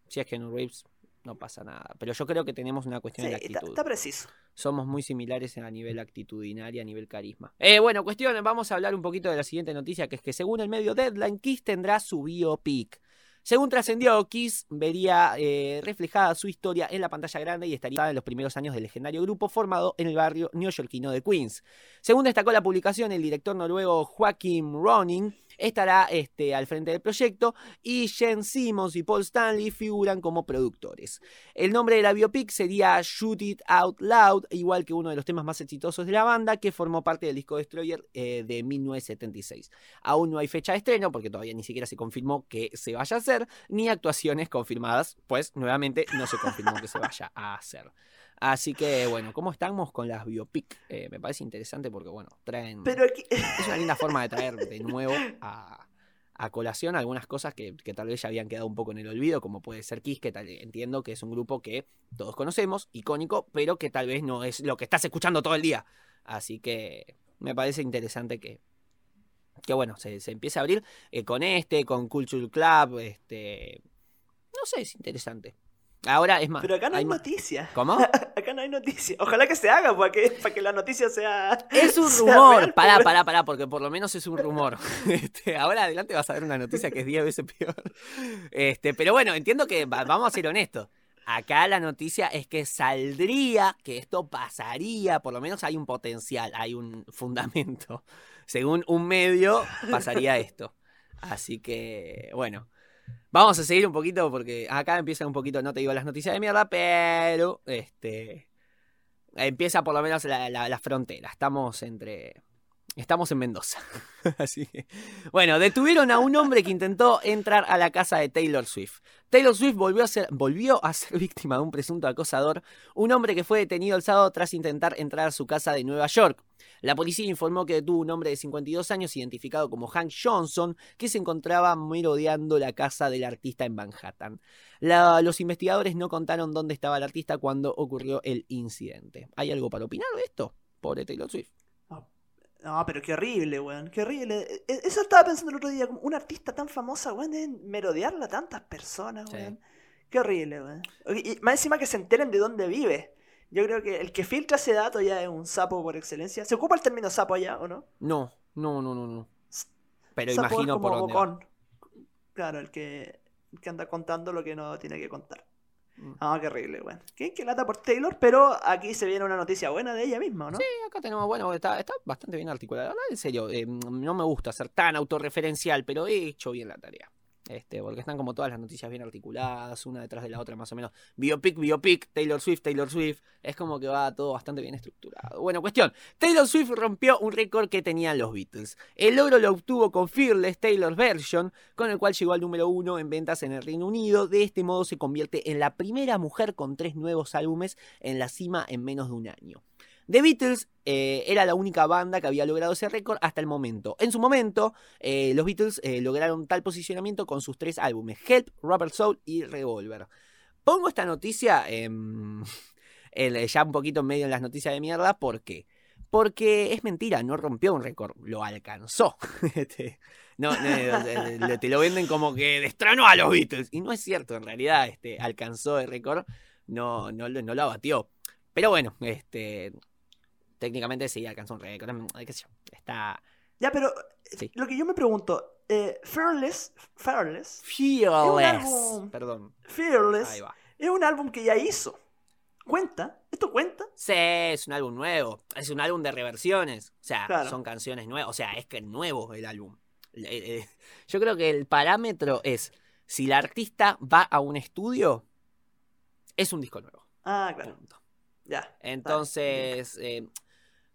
[SPEAKER 2] Si es Keanu Reeves, no pasa nada. Pero yo creo que tenemos una
[SPEAKER 1] Sí,
[SPEAKER 2] cuestión de
[SPEAKER 1] está,
[SPEAKER 2] actitud
[SPEAKER 1] está preciso.
[SPEAKER 2] somos muy similares a nivel actitudinal y a nivel carisma. Eh, bueno, cuestión, vamos a hablar un poquito de la siguiente noticia, que es que según el medio Deadline, Kiss tendrá su biopic. Según trascendió, Kiss vería eh, reflejada su historia en la pantalla grande y estaría en los primeros años del legendario grupo formado en el barrio neoyorquino de Queens. Según destacó la publicación, el director noruego Joaquim Roning estará este, al frente del proyecto y Jen Simmons y Paul Stanley figuran como productores. El nombre de la biopic sería Shoot It Out Loud, igual que uno de los temas más exitosos de la banda, que formó parte del disco Destroyer eh, de 1976. Aún no hay fecha de estreno, porque todavía ni siquiera se confirmó que se vaya a hacer, ni actuaciones confirmadas, pues nuevamente no se confirmó que se vaya a hacer. Así que bueno, ¿cómo estamos con las biopic? Eh, me parece interesante porque bueno, traen...
[SPEAKER 1] Pero aquí,
[SPEAKER 2] Es una linda forma de traer de nuevo a, a colación algunas cosas que, que tal vez ya habían quedado un poco en el olvido, como puede ser Kiss, que tal, entiendo que es un grupo que todos conocemos, icónico, pero que tal vez no es lo que estás escuchando todo el día. Así que me parece interesante que, que bueno, se, se empiece a abrir eh, con este, con Culture Club, este... No sé, es interesante. Ahora es más...
[SPEAKER 1] pero acá no hay,
[SPEAKER 2] hay más-
[SPEAKER 1] noticia.
[SPEAKER 2] ¿Cómo?
[SPEAKER 1] Acá no hay noticia. Ojalá que se haga para que, para que la noticia sea.
[SPEAKER 2] Es un
[SPEAKER 1] sea
[SPEAKER 2] rumor.
[SPEAKER 1] real,
[SPEAKER 2] pará,
[SPEAKER 1] pues.
[SPEAKER 2] pará, pará, porque por lo menos es un rumor. Este, ahora adelante vas a ver una noticia que es 10 veces peor. Este, pero bueno, entiendo que va- vamos a ser honestos. Acá la noticia es que saldría, que esto pasaría, por lo menos hay un potencial, hay un fundamento. Según un medio, pasaría esto. Así que, bueno. Vamos a seguir un poquito porque acá empiezan un poquito, no te digo las noticias de mierda, pero este empieza por lo menos la, la- la frontera. Estamos entre. Estamos en Mendoza. Así. Bueno, detuvieron a un hombre que intentó entrar a la casa de Taylor Swift. Taylor Swift volvió a ser, víctima de un presunto acosador, un hombre que fue detenido el sábado tras intentar entrar a su casa de Nueva York. La policía informó que detuvo un hombre de 52 años identificado como Hank Johnson, que se encontraba merodeando la casa del artista en Manhattan. Los investigadores no contaron dónde estaba el artista cuando ocurrió el incidente. ¿Hay algo para opinar de esto? Pobre Taylor Swift.
[SPEAKER 1] No, pero qué horrible, weón. Qué horrible. E- Eso estaba pensando el otro día. como Una artista tan famosa, weón, deben merodearla a tantas personas,
[SPEAKER 2] Sí.
[SPEAKER 1] weón. Qué horrible, weón. Y más encima que se enteren de dónde vive. Yo creo que el que filtra ese dato ya es un sapo por excelencia. ¿Se ocupa el término sapo allá o no?
[SPEAKER 2] No, no, no, no, no. Pero
[SPEAKER 1] Sapo es
[SPEAKER 2] imagino
[SPEAKER 1] como
[SPEAKER 2] por dónde.
[SPEAKER 1] bocón. Claro, el que, el que anda contando lo que no tiene que contar.
[SPEAKER 2] Mm.
[SPEAKER 1] Ah, qué horrible, weón. Qué, qué lata por Taylor, pero aquí se viene una noticia buena de ella misma, ¿o ¿no?
[SPEAKER 2] Sí, acá tenemos, bueno, está, está bastante bien articulado. La verdad, en serio, eh, no me gusta ser tan autorreferencial, pero he hecho bien la tarea. Este, porque están como todas las noticias bien articuladas, una detrás de la otra más o menos. Biopic, biopic, Taylor Swift, Taylor Swift. Es como que va todo bastante bien estructurado. Bueno, cuestión. Taylor Swift rompió un récord que tenían los Beatles. El logro lo obtuvo con Fearless Taylor Version, con el cual llegó al número uno en ventas en el Reino Unido. De este modo se convierte en la primera mujer con tres nuevos álbumes en la cima en menos de un año. The Beatles eh, era la única banda que había logrado ese récord hasta el momento. En su momento, eh, los Beatles eh, lograron tal posicionamiento con sus tres álbumes, Help, Rubber Soul y Revolver. Pongo esta noticia ya un poquito en medio en las noticias de mierda, ¿por qué? Porque es mentira, no rompió un récord, lo alcanzó. Este, no, te lo venden como que destronó a los Beatles. Y no es cierto, en realidad este, alcanzó el récord, no, no, no lo abatió. Pero bueno, este, técnicamente sí alcanzó un récord. mm, qué sé yo, está
[SPEAKER 1] Ya, pero
[SPEAKER 2] Sí.
[SPEAKER 1] lo que yo me pregunto, eh, Fearless, Fearless,
[SPEAKER 2] fearless.
[SPEAKER 1] álbum-
[SPEAKER 2] Perdón,
[SPEAKER 1] Fearless
[SPEAKER 2] ahí va.
[SPEAKER 1] es un álbum que ya hizo. ¿Cuenta? ¿Esto cuenta?
[SPEAKER 2] Sí, es un álbum nuevo. Es un álbum de reversiones. O sea,
[SPEAKER 1] Claro.
[SPEAKER 2] son canciones nuevas. O sea, es que es nuevo el álbum. Eh, eh, Yo creo que el parámetro es si el artista va a un estudio, es un disco nuevo.
[SPEAKER 1] Ah, claro.
[SPEAKER 2] Punto.
[SPEAKER 1] Ya.
[SPEAKER 2] Entonces, eh,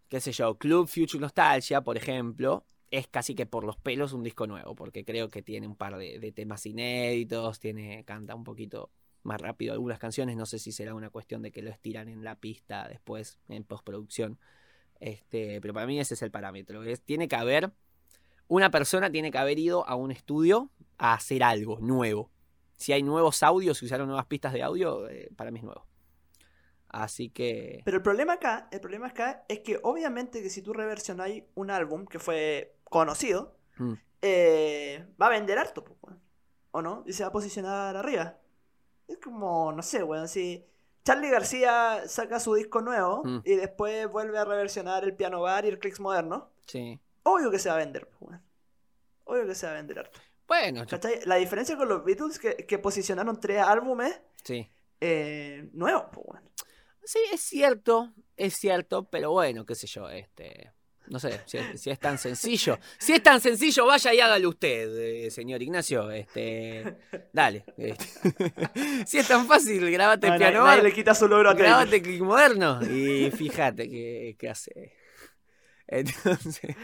[SPEAKER 2] qué sé yo, Club Future Nostalgia, por ejemplo, es casi que por los pelos un disco nuevo, porque creo que tiene un par de, temas inéditos, tiene, canta un poquito más rápido algunas canciones, no sé si será una cuestión de que lo estiran en la pista después, en postproducción. Este, pero para mí ese es el parámetro. Es, tiene que haber, una persona tiene que haber ido a un estudio a hacer algo nuevo. Si hay nuevos audios, si usaron nuevas pistas de audio, eh, para mí es nuevo. Así que...
[SPEAKER 1] Pero el problema acá, el problema acá es que obviamente que si tú reversionáis un álbum que fue conocido,
[SPEAKER 2] Mm.
[SPEAKER 1] eh, va a vender harto. ¿o no? Y se va a posicionar arriba. Es como, no sé, weón, si Charlie García saca su disco nuevo
[SPEAKER 2] Mm.
[SPEAKER 1] y después vuelve a reversionar el piano bar y el clicks moderno,
[SPEAKER 2] Sí.
[SPEAKER 1] obvio que se va a vender, weón. Obvio que se va a vender harto.
[SPEAKER 2] Bueno,
[SPEAKER 1] ¿Cachai? La diferencia con los Beatles que, que posicionaron tres álbumes
[SPEAKER 2] sí.
[SPEAKER 1] eh, nuevos, pues.
[SPEAKER 2] Sí, es cierto, es cierto, pero bueno, qué sé yo, este. No sé, si es, si es tan sencillo. Si es tan sencillo, vaya y hágalo usted, eh, señor Ignacio. Este. Dale. este. si es tan fácil, grabate el
[SPEAKER 1] nadie-
[SPEAKER 2] piano
[SPEAKER 1] nadie
[SPEAKER 2] bar,
[SPEAKER 1] le quita su logro a Taylor.
[SPEAKER 2] grabate clic moderno y fíjate qué, qué hace. Entonces.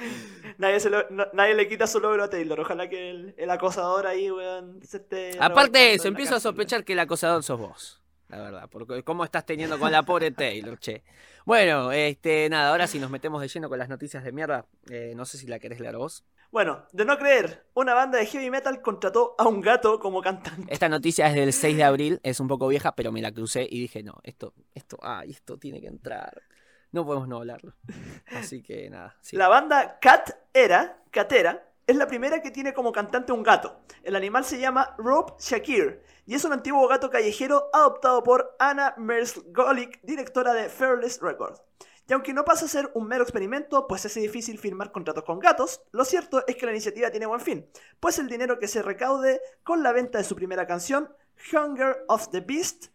[SPEAKER 1] Nadie, se lo- no- nadie le quita su logro a Taylor. Ojalá que el, el acosador ahí, weón, se esté.
[SPEAKER 2] Aparte de eso, empiezo a sospechar que el acosador sos vos. La verdad, porque cómo estás teniendo con la pobre Taylor, che. Bueno, este, nada, ahora sí nos metemos de lleno con las noticias de mierda. Eh, no sé si la querés leer vos.
[SPEAKER 1] Bueno, de no creer, una banda de heavy metal contrató a un gato como cantante.
[SPEAKER 2] Esta noticia es del 6 de abril, es un poco vieja, pero me la crucé y dije, no, esto, esto, ay, esto tiene que entrar. No podemos no hablarlo. Así que nada, sí.
[SPEAKER 1] La banda Cat Era, Catera, es la primera que tiene como cantante un gato. El animal se llama Rob Shakir y es un antiguo gato callejero adoptado por Anna Merzgolik, directora de Fearless Records. Y aunque no pasa a ser un mero experimento, pues es difícil firmar contratos con gatos, lo cierto es que la iniciativa tiene buen fin, pues el dinero que se recaude con la venta de su primera canción, Hunger of the Beast,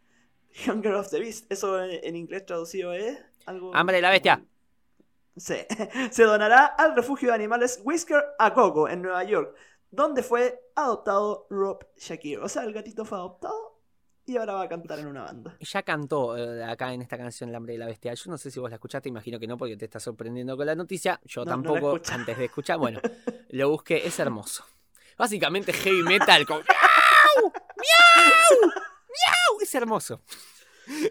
[SPEAKER 1] Hunger of the Beast, eso en, inglés traducido es.
[SPEAKER 2] Hambre de la bestia.
[SPEAKER 1] Sí. Se donará al refugio de animales Whisker a Gogo en Nueva York, donde fue adoptado Rob Shakir. O sea, el gatito fue adoptado y ahora va a cantar en una banda.
[SPEAKER 2] Ya cantó eh, acá en esta canción El hambre de la bestia. Yo no sé si vos la escuchaste, imagino que no, porque te está sorprendiendo con la noticia. Yo
[SPEAKER 1] No,
[SPEAKER 2] tampoco, antes de escuchar. Bueno, lo busqué, es hermoso. Básicamente heavy metal con ¡Miau! ¡Miau! ¡Miau! Es hermoso.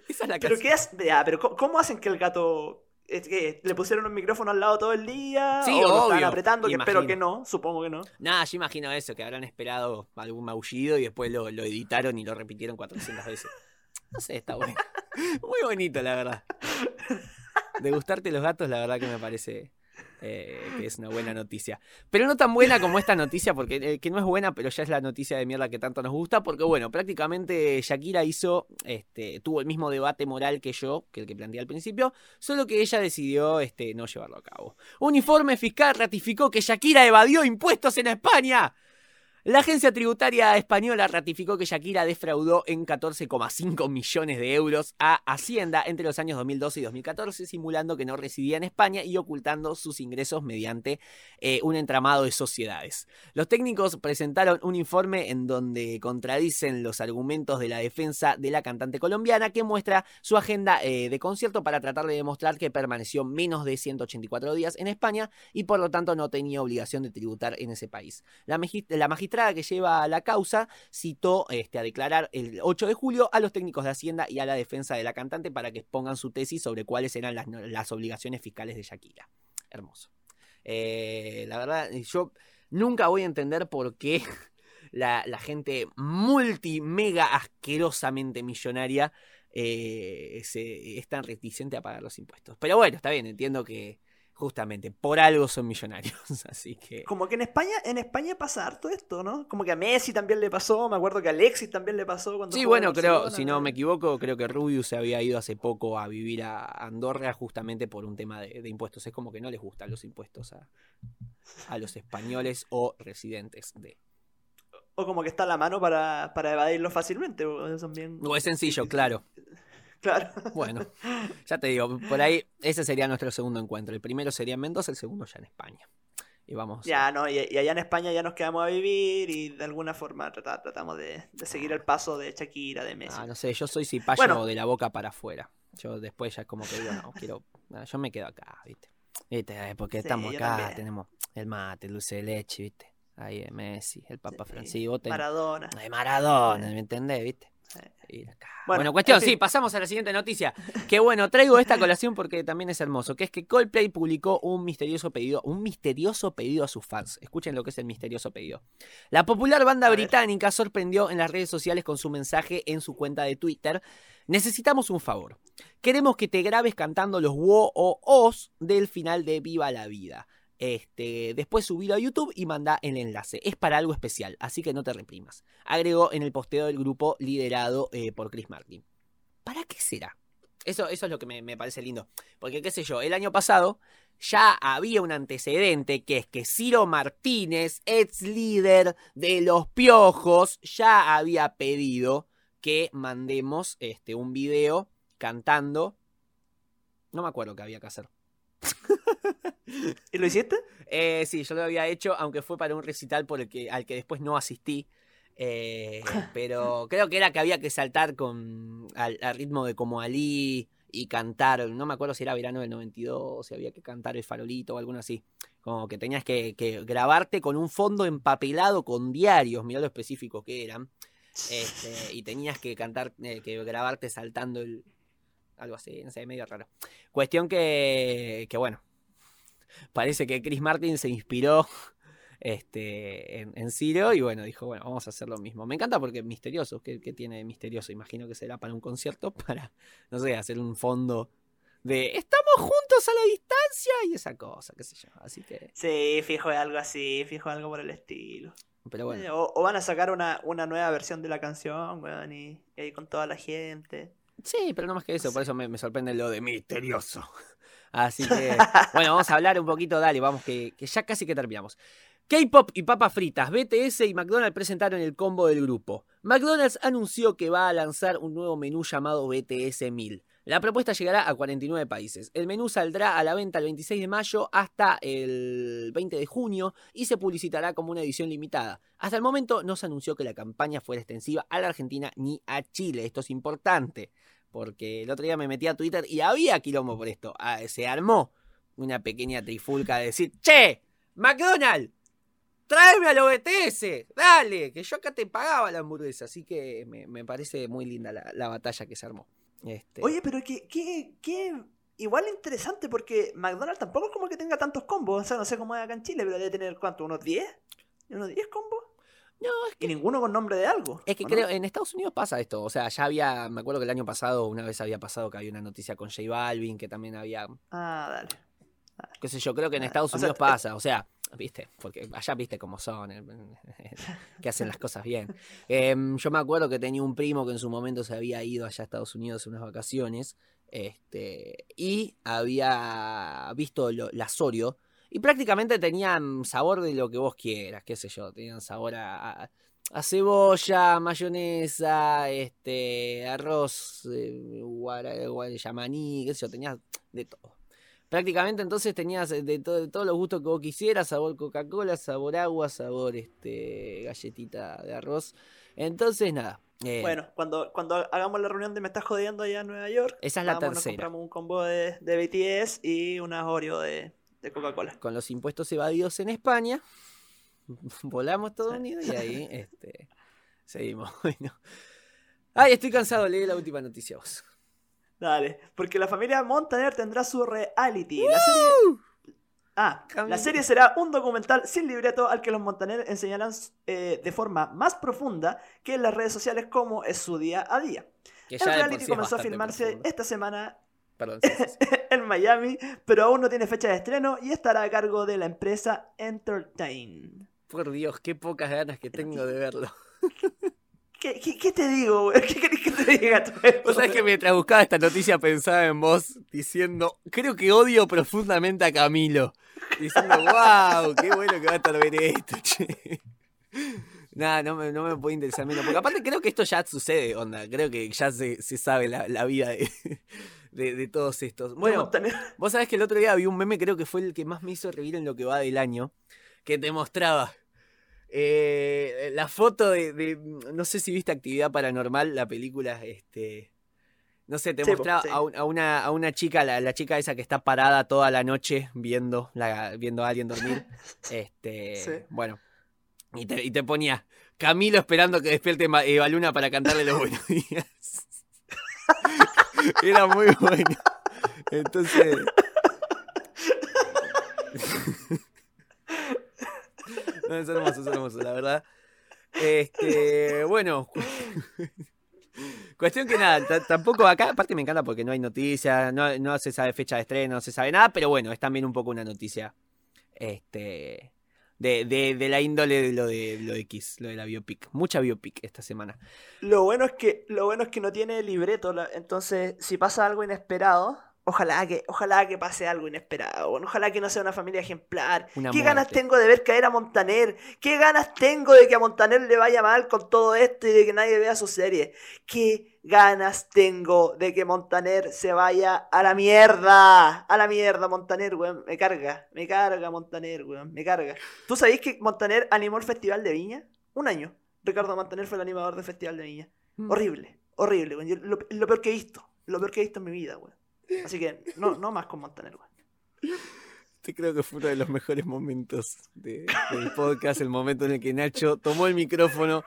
[SPEAKER 2] Esa es la
[SPEAKER 1] Pero
[SPEAKER 2] canción.
[SPEAKER 1] qué hace- ya, pero ¿cómo, cómo hacen que el gato es que le pusieron un micrófono al lado todo el día?
[SPEAKER 2] Sí,
[SPEAKER 1] o lo están
[SPEAKER 2] obvio,
[SPEAKER 1] apretando, que espero que no, supongo que no.
[SPEAKER 2] Nada, yo imagino eso, que habrán esperado algún maullido y después lo, lo editaron y lo repitieron 400 veces. No sé, está bueno. Muy bonito, la verdad. De gustarte los gatos, la verdad que me parece eh, que es una buena noticia. Pero no tan buena como esta noticia, porque eh, que no es buena, pero ya es la noticia de mierda que tanto nos gusta, porque bueno, prácticamente Shakira hizo, este, tuvo el mismo debate moral que yo, que el que planteé al principio, solo que ella decidió este, no llevarlo a cabo. Un informe fiscal ratificó que Shakira evadió impuestos en España. La agencia tributaria española ratificó que Shakira defraudó en 14,5 millones de euros a Hacienda entre los años 2012 y 2014, simulando que no residía en España y ocultando sus ingresos mediante eh, un entramado de sociedades. Los técnicos presentaron un informe en donde contradicen los argumentos de la defensa de la cantante colombiana que muestra su agenda eh, de concierto para tratar de demostrar que permaneció menos de 184 días en España y por lo tanto no tenía obligación de tributar en ese país. La, la magistrada que lleva la causa citó este, a declarar el 8 de julio a los técnicos de Hacienda y a la defensa de la cantante para que expongan su tesis sobre cuáles eran las, las obligaciones fiscales de Shakira. Hermoso. Eh, la verdad, yo nunca voy a entender por qué la, la gente multi, mega asquerosamente millonaria eh, se- es tan reticente a pagar los impuestos. Pero bueno, está bien, entiendo que justamente por algo son millonarios. Así que.
[SPEAKER 1] Como que en España, en España pasa harto esto, ¿no? Como que a Messi también le pasó, me acuerdo que a Alexis también le pasó cuando
[SPEAKER 2] Sí, bueno, creo, si no me equivoco, creo que Rubius se había ido hace poco a vivir a Andorra justamente por un tema de, de impuestos. Es como que no les gustan los impuestos a, a los españoles o residentes de.
[SPEAKER 1] O como que está a la mano para, para evadirlo fácilmente. o Son bien...
[SPEAKER 2] No es sencillo, claro.
[SPEAKER 1] Claro.
[SPEAKER 2] Bueno, ya te digo, por ahí ese sería nuestro segundo encuentro. El primero sería en Mendoza, el segundo ya en España. Y vamos.
[SPEAKER 1] Ya, no, y, y allá en España ya nos quedamos a vivir y de alguna forma trata- tratamos de, de seguir el paso de Shakira, de Messi.
[SPEAKER 2] Ah, no sé, yo soy cipayo
[SPEAKER 1] Bueno.
[SPEAKER 2] de la boca para afuera. Yo después ya como que digo, no, quiero. no, yo me quedo acá, ¿viste? ¿Viste? Eh, Porque
[SPEAKER 1] Sí,
[SPEAKER 2] estamos acá,
[SPEAKER 1] también.
[SPEAKER 2] tenemos el mate, el dulce de leche, ¿viste? Ahí eh, Messi, el Papa
[SPEAKER 1] Sí,
[SPEAKER 2] Francisco,
[SPEAKER 1] Maradona.
[SPEAKER 2] Maradona, ¿me entendés, viste?
[SPEAKER 1] Bueno,
[SPEAKER 2] Bueno, cuestión,
[SPEAKER 1] en fin.
[SPEAKER 2] sí, pasamos a la siguiente noticia. Que bueno, traigo esta colación porque también es hermoso, que es que Coldplay publicó un misterioso pedido, un misterioso pedido a sus fans. Escuchen lo que es el misterioso pedido. La popular banda
[SPEAKER 1] A ver.
[SPEAKER 2] británica sorprendió en las redes sociales con su mensaje en su cuenta de Twitter. Necesitamos un favor. Queremos que te grabes cantando los wo o os del final de Viva la Vida. Este, después subilo a YouTube y manda el enlace. Es para algo especial, así que no te reprimas. Agregó en el posteo del grupo liderado eh, por Chris Martin. ¿Para qué será? Eso, eso es lo que me, parece lindo. Porque, qué sé yo, el año pasado ya había un antecedente que es que Ciro Martínez, ex líder de los Piojos, ya había pedido que mandemos este, un video cantando. No me acuerdo qué había que hacer.
[SPEAKER 1] ¿Y lo hiciste?
[SPEAKER 2] Eh, sí, yo lo había hecho, aunque fue para un recital por el que, al que después no asistí. Eh, pero creo que era que había que saltar con al, al ritmo de como Ali y cantar, no me acuerdo si era verano del 92, si había que cantar el farolito o alguno así. Como que tenías que, que grabarte con un fondo empapelado con diarios, mirá lo específico que eran. Este, y tenías que cantar, eh, que grabarte saltando el. Algo así, no sé, medio raro. Cuestión que, que bueno, parece que Chris Martin se inspiró este, en, en Ciro y bueno, dijo, bueno, vamos a hacer lo mismo. Me encanta porque es misterioso. ¿Qué, qué tiene de misterioso? Imagino que será para un concierto, para, no sé, hacer un fondo de estamos juntos a la distancia y esa cosa, qué sé yo. Así que,
[SPEAKER 1] Sí, fijo algo así, fijo algo por el estilo.
[SPEAKER 2] pero
[SPEAKER 1] Eh,
[SPEAKER 2] bueno.
[SPEAKER 1] O, o van a sacar una, una nueva versión de la canción, weón, y, y ahí con toda la gente.
[SPEAKER 2] Sí, pero no más que eso, por eso me, me sorprende lo de misterioso. Así que, bueno, vamos a hablar un poquito, dale, vamos, que, que ya casi que terminamos. K-pop y papas fritas, BTS y McDonald's presentaron el combo del grupo. McDonald's anunció que va a lanzar un nuevo menú llamado BTS 1000. La propuesta llegará a 49 países. El menú saldrá a la venta el 26 de mayo hasta el 20 de junio y se publicitará como una edición limitada. Hasta el momento no se anunció que la campaña fuera extensiva a la Argentina ni a Chile. Esto es importante, porque el otro día me metí a Twitter y había quilombo por esto. Ah, Se armó una pequeña trifulca de decir, che, McDonald's, tráeme a los BTS, dale, que yo acá te pagaba la hamburguesa. Así que me, parece muy linda la batalla que se armó. Este,
[SPEAKER 1] Oye, pero que, que, que igual interesante porque McDonald's tampoco es como que tenga tantos combos. O sea, no sé cómo es acá en Chile, pero debe tener ¿cuánto? ¿Unos 10? ¿Unos 10 combos?
[SPEAKER 2] no, es
[SPEAKER 1] Y ninguno con nombre de algo.
[SPEAKER 2] Es que
[SPEAKER 1] ¿o no?
[SPEAKER 2] creo, en Estados Unidos pasa esto. O sea, ya había, me acuerdo que el año pasado, una vez había pasado que había una noticia con J Balvin, que también había,
[SPEAKER 1] Ah, dale.
[SPEAKER 2] qué sé yo, creo que en
[SPEAKER 1] Ah,
[SPEAKER 2] Estados
[SPEAKER 1] o sea,
[SPEAKER 2] Unidos pasa. O sea, viste, porque allá viste cómo son, que hacen las cosas bien. Em, yo me acuerdo que tenía un primo que en su momento se había ido allá a Estados Unidos en unas vacaciones, este, y había visto lo, la Sorio, y prácticamente tenían sabor de lo que vos quieras, qué sé yo, tenían sabor a, a- cebolla, mayonesa, este, arroz, eh, qué sé yo, tenías de todo. Prácticamente entonces tenías de, to- de todos los gustos que vos quisieras, sabor Coca-Cola, sabor agua, sabor este galletita de arroz. Entonces nada. eh,
[SPEAKER 1] Bueno, cuando, cuando hagamos la reunión de Me Estás Jodiendo allá en Nueva York,
[SPEAKER 2] Esa es la
[SPEAKER 1] vamos, nos compramos un combo de, de BTS y unas Oreo de, de Coca-Cola.
[SPEAKER 2] con los impuestos evadidos en España, volamos todo
[SPEAKER 1] Sí.
[SPEAKER 2] unido y ahí este, seguimos. Bueno. Ay, estoy cansado, leí la última noticia vos.
[SPEAKER 1] Dale, porque la familia Montaner tendrá su reality. La serie... Ah, la serie será un documental sin libreto al que los Montaner enseñarán eh, de forma más profunda que en las redes sociales como es su día a día.
[SPEAKER 2] Que
[SPEAKER 1] El reality
[SPEAKER 2] sí
[SPEAKER 1] comenzó a filmarse
[SPEAKER 2] profundo.
[SPEAKER 1] esta semana
[SPEAKER 2] Perdón, sí, sí, sí.
[SPEAKER 1] en Miami, pero aún no tiene fecha de estreno y estará a cargo de la empresa Entertain.
[SPEAKER 2] Por Dios, qué pocas ganas que tengo de verlo.
[SPEAKER 1] ¿Qué, qué, qué te digo, güey? ¿Qué querés que te diga todo esto?
[SPEAKER 2] Vos sabés que mientras buscaba esta noticia pensaba en vos diciendo, creo que odio profundamente a Camilo. Diciendo, wow, qué bueno que va a estar ver esto, che. Nada, no me, no me puede interesar menos. Porque aparte creo que esto ya sucede, onda. Creo que ya se, se sabe la, la vida de, de, de todos estos. Bueno, vos sabés que el otro día vi un meme, creo que fue el que más me hizo reír en lo que va del año, que te mostraba eh, la foto de, de- No sé si viste Actividad Paranormal, la película, este... No sé, te
[SPEAKER 1] Sí,
[SPEAKER 2] mostraba
[SPEAKER 1] sí.
[SPEAKER 2] a, un- a una, a una chica, la, la chica esa que está parada toda la noche viendo, la, viendo a alguien dormir. Este,
[SPEAKER 1] Sí.
[SPEAKER 2] bueno. Y te, y te ponía Camilo esperando que despierte Ma- Eva Luna para cantarle los buenos días. Era muy bueno. Entonces. No, es hermoso, es hermoso, la verdad. Este, bueno. Cuestión que nada, ta- tampoco acá, aparte me encanta porque no hay noticias, no, no se sabe fecha de estreno, no se sabe nada, pero bueno, es también un poco una noticia este de, de, de la índole de lo de lo de Kiss, lo de la biopic. Mucha biopic esta semana.
[SPEAKER 1] Lo bueno es que, lo bueno es que no tiene libreto, entonces si pasa algo inesperado, ojalá que, ojalá que pase algo inesperado, bueno, ojalá que no sea una familia ejemplar.
[SPEAKER 2] Una
[SPEAKER 1] ¿Qué ganas tengo de ver caer a Montaner? ¿Qué ganas tengo de que a Montaner le vaya mal con todo esto y de que nadie vea su serie? ¿Qué ganas tengo de que Montaner se vaya a la mierda? A la mierda, Montaner, weón. Me carga, me carga Montaner, weón, me carga. ¿Tú sabés que Montaner animó el Festival de Viña? Un año. Ricardo Montaner fue el animador del Festival de Viña.
[SPEAKER 2] Mm.
[SPEAKER 1] Horrible, horrible, weón. Yo- Lo, lo peor que he visto, lo peor que he visto en mi vida, weón. Así que no, no más con Montaner, weón.
[SPEAKER 2] Este creo que fue uno de los mejores momentos de- del podcast, el momento en el que Nacho tomó el micrófono,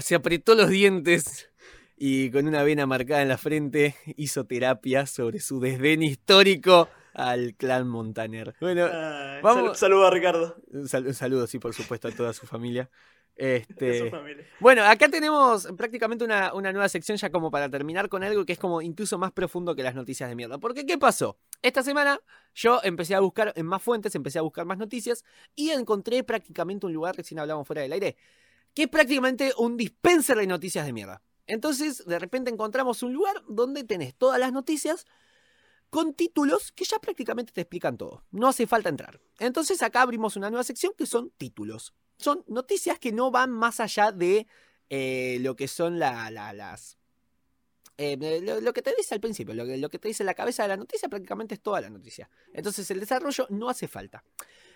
[SPEAKER 2] se apretó los dientes y con una vena marcada en la frente hizo terapia sobre su desdén histórico al clan Montaner. Bueno,
[SPEAKER 1] Ay,
[SPEAKER 2] vamos-
[SPEAKER 1] sal- Saludos a Ricardo.
[SPEAKER 2] un saludo, sí, por supuesto, a toda su familia. Este, bueno, acá tenemos prácticamente una, una nueva sección ya como para terminar con algo que es como incluso más profundo que las noticias de mierda. Porque, ¿qué pasó? Esta semana yo empecé a buscar en más fuentes, empecé a buscar más noticias y encontré prácticamente un lugar, recién hablamos fuera del aire, que es prácticamente un dispenser de noticias de mierda. Entonces, de repente encontramos un lugar donde tenés todas las noticias con títulos que ya prácticamente te explican todo. No hace falta entrar. Entonces acá abrimos una nueva sección que son títulos. Son noticias que no van más allá de eh, lo que son la- la- las... eh, lo, lo que te dice al principio, lo que, lo que te dice la cabeza de la noticia prácticamente es toda la noticia. Entonces el desarrollo no hace falta.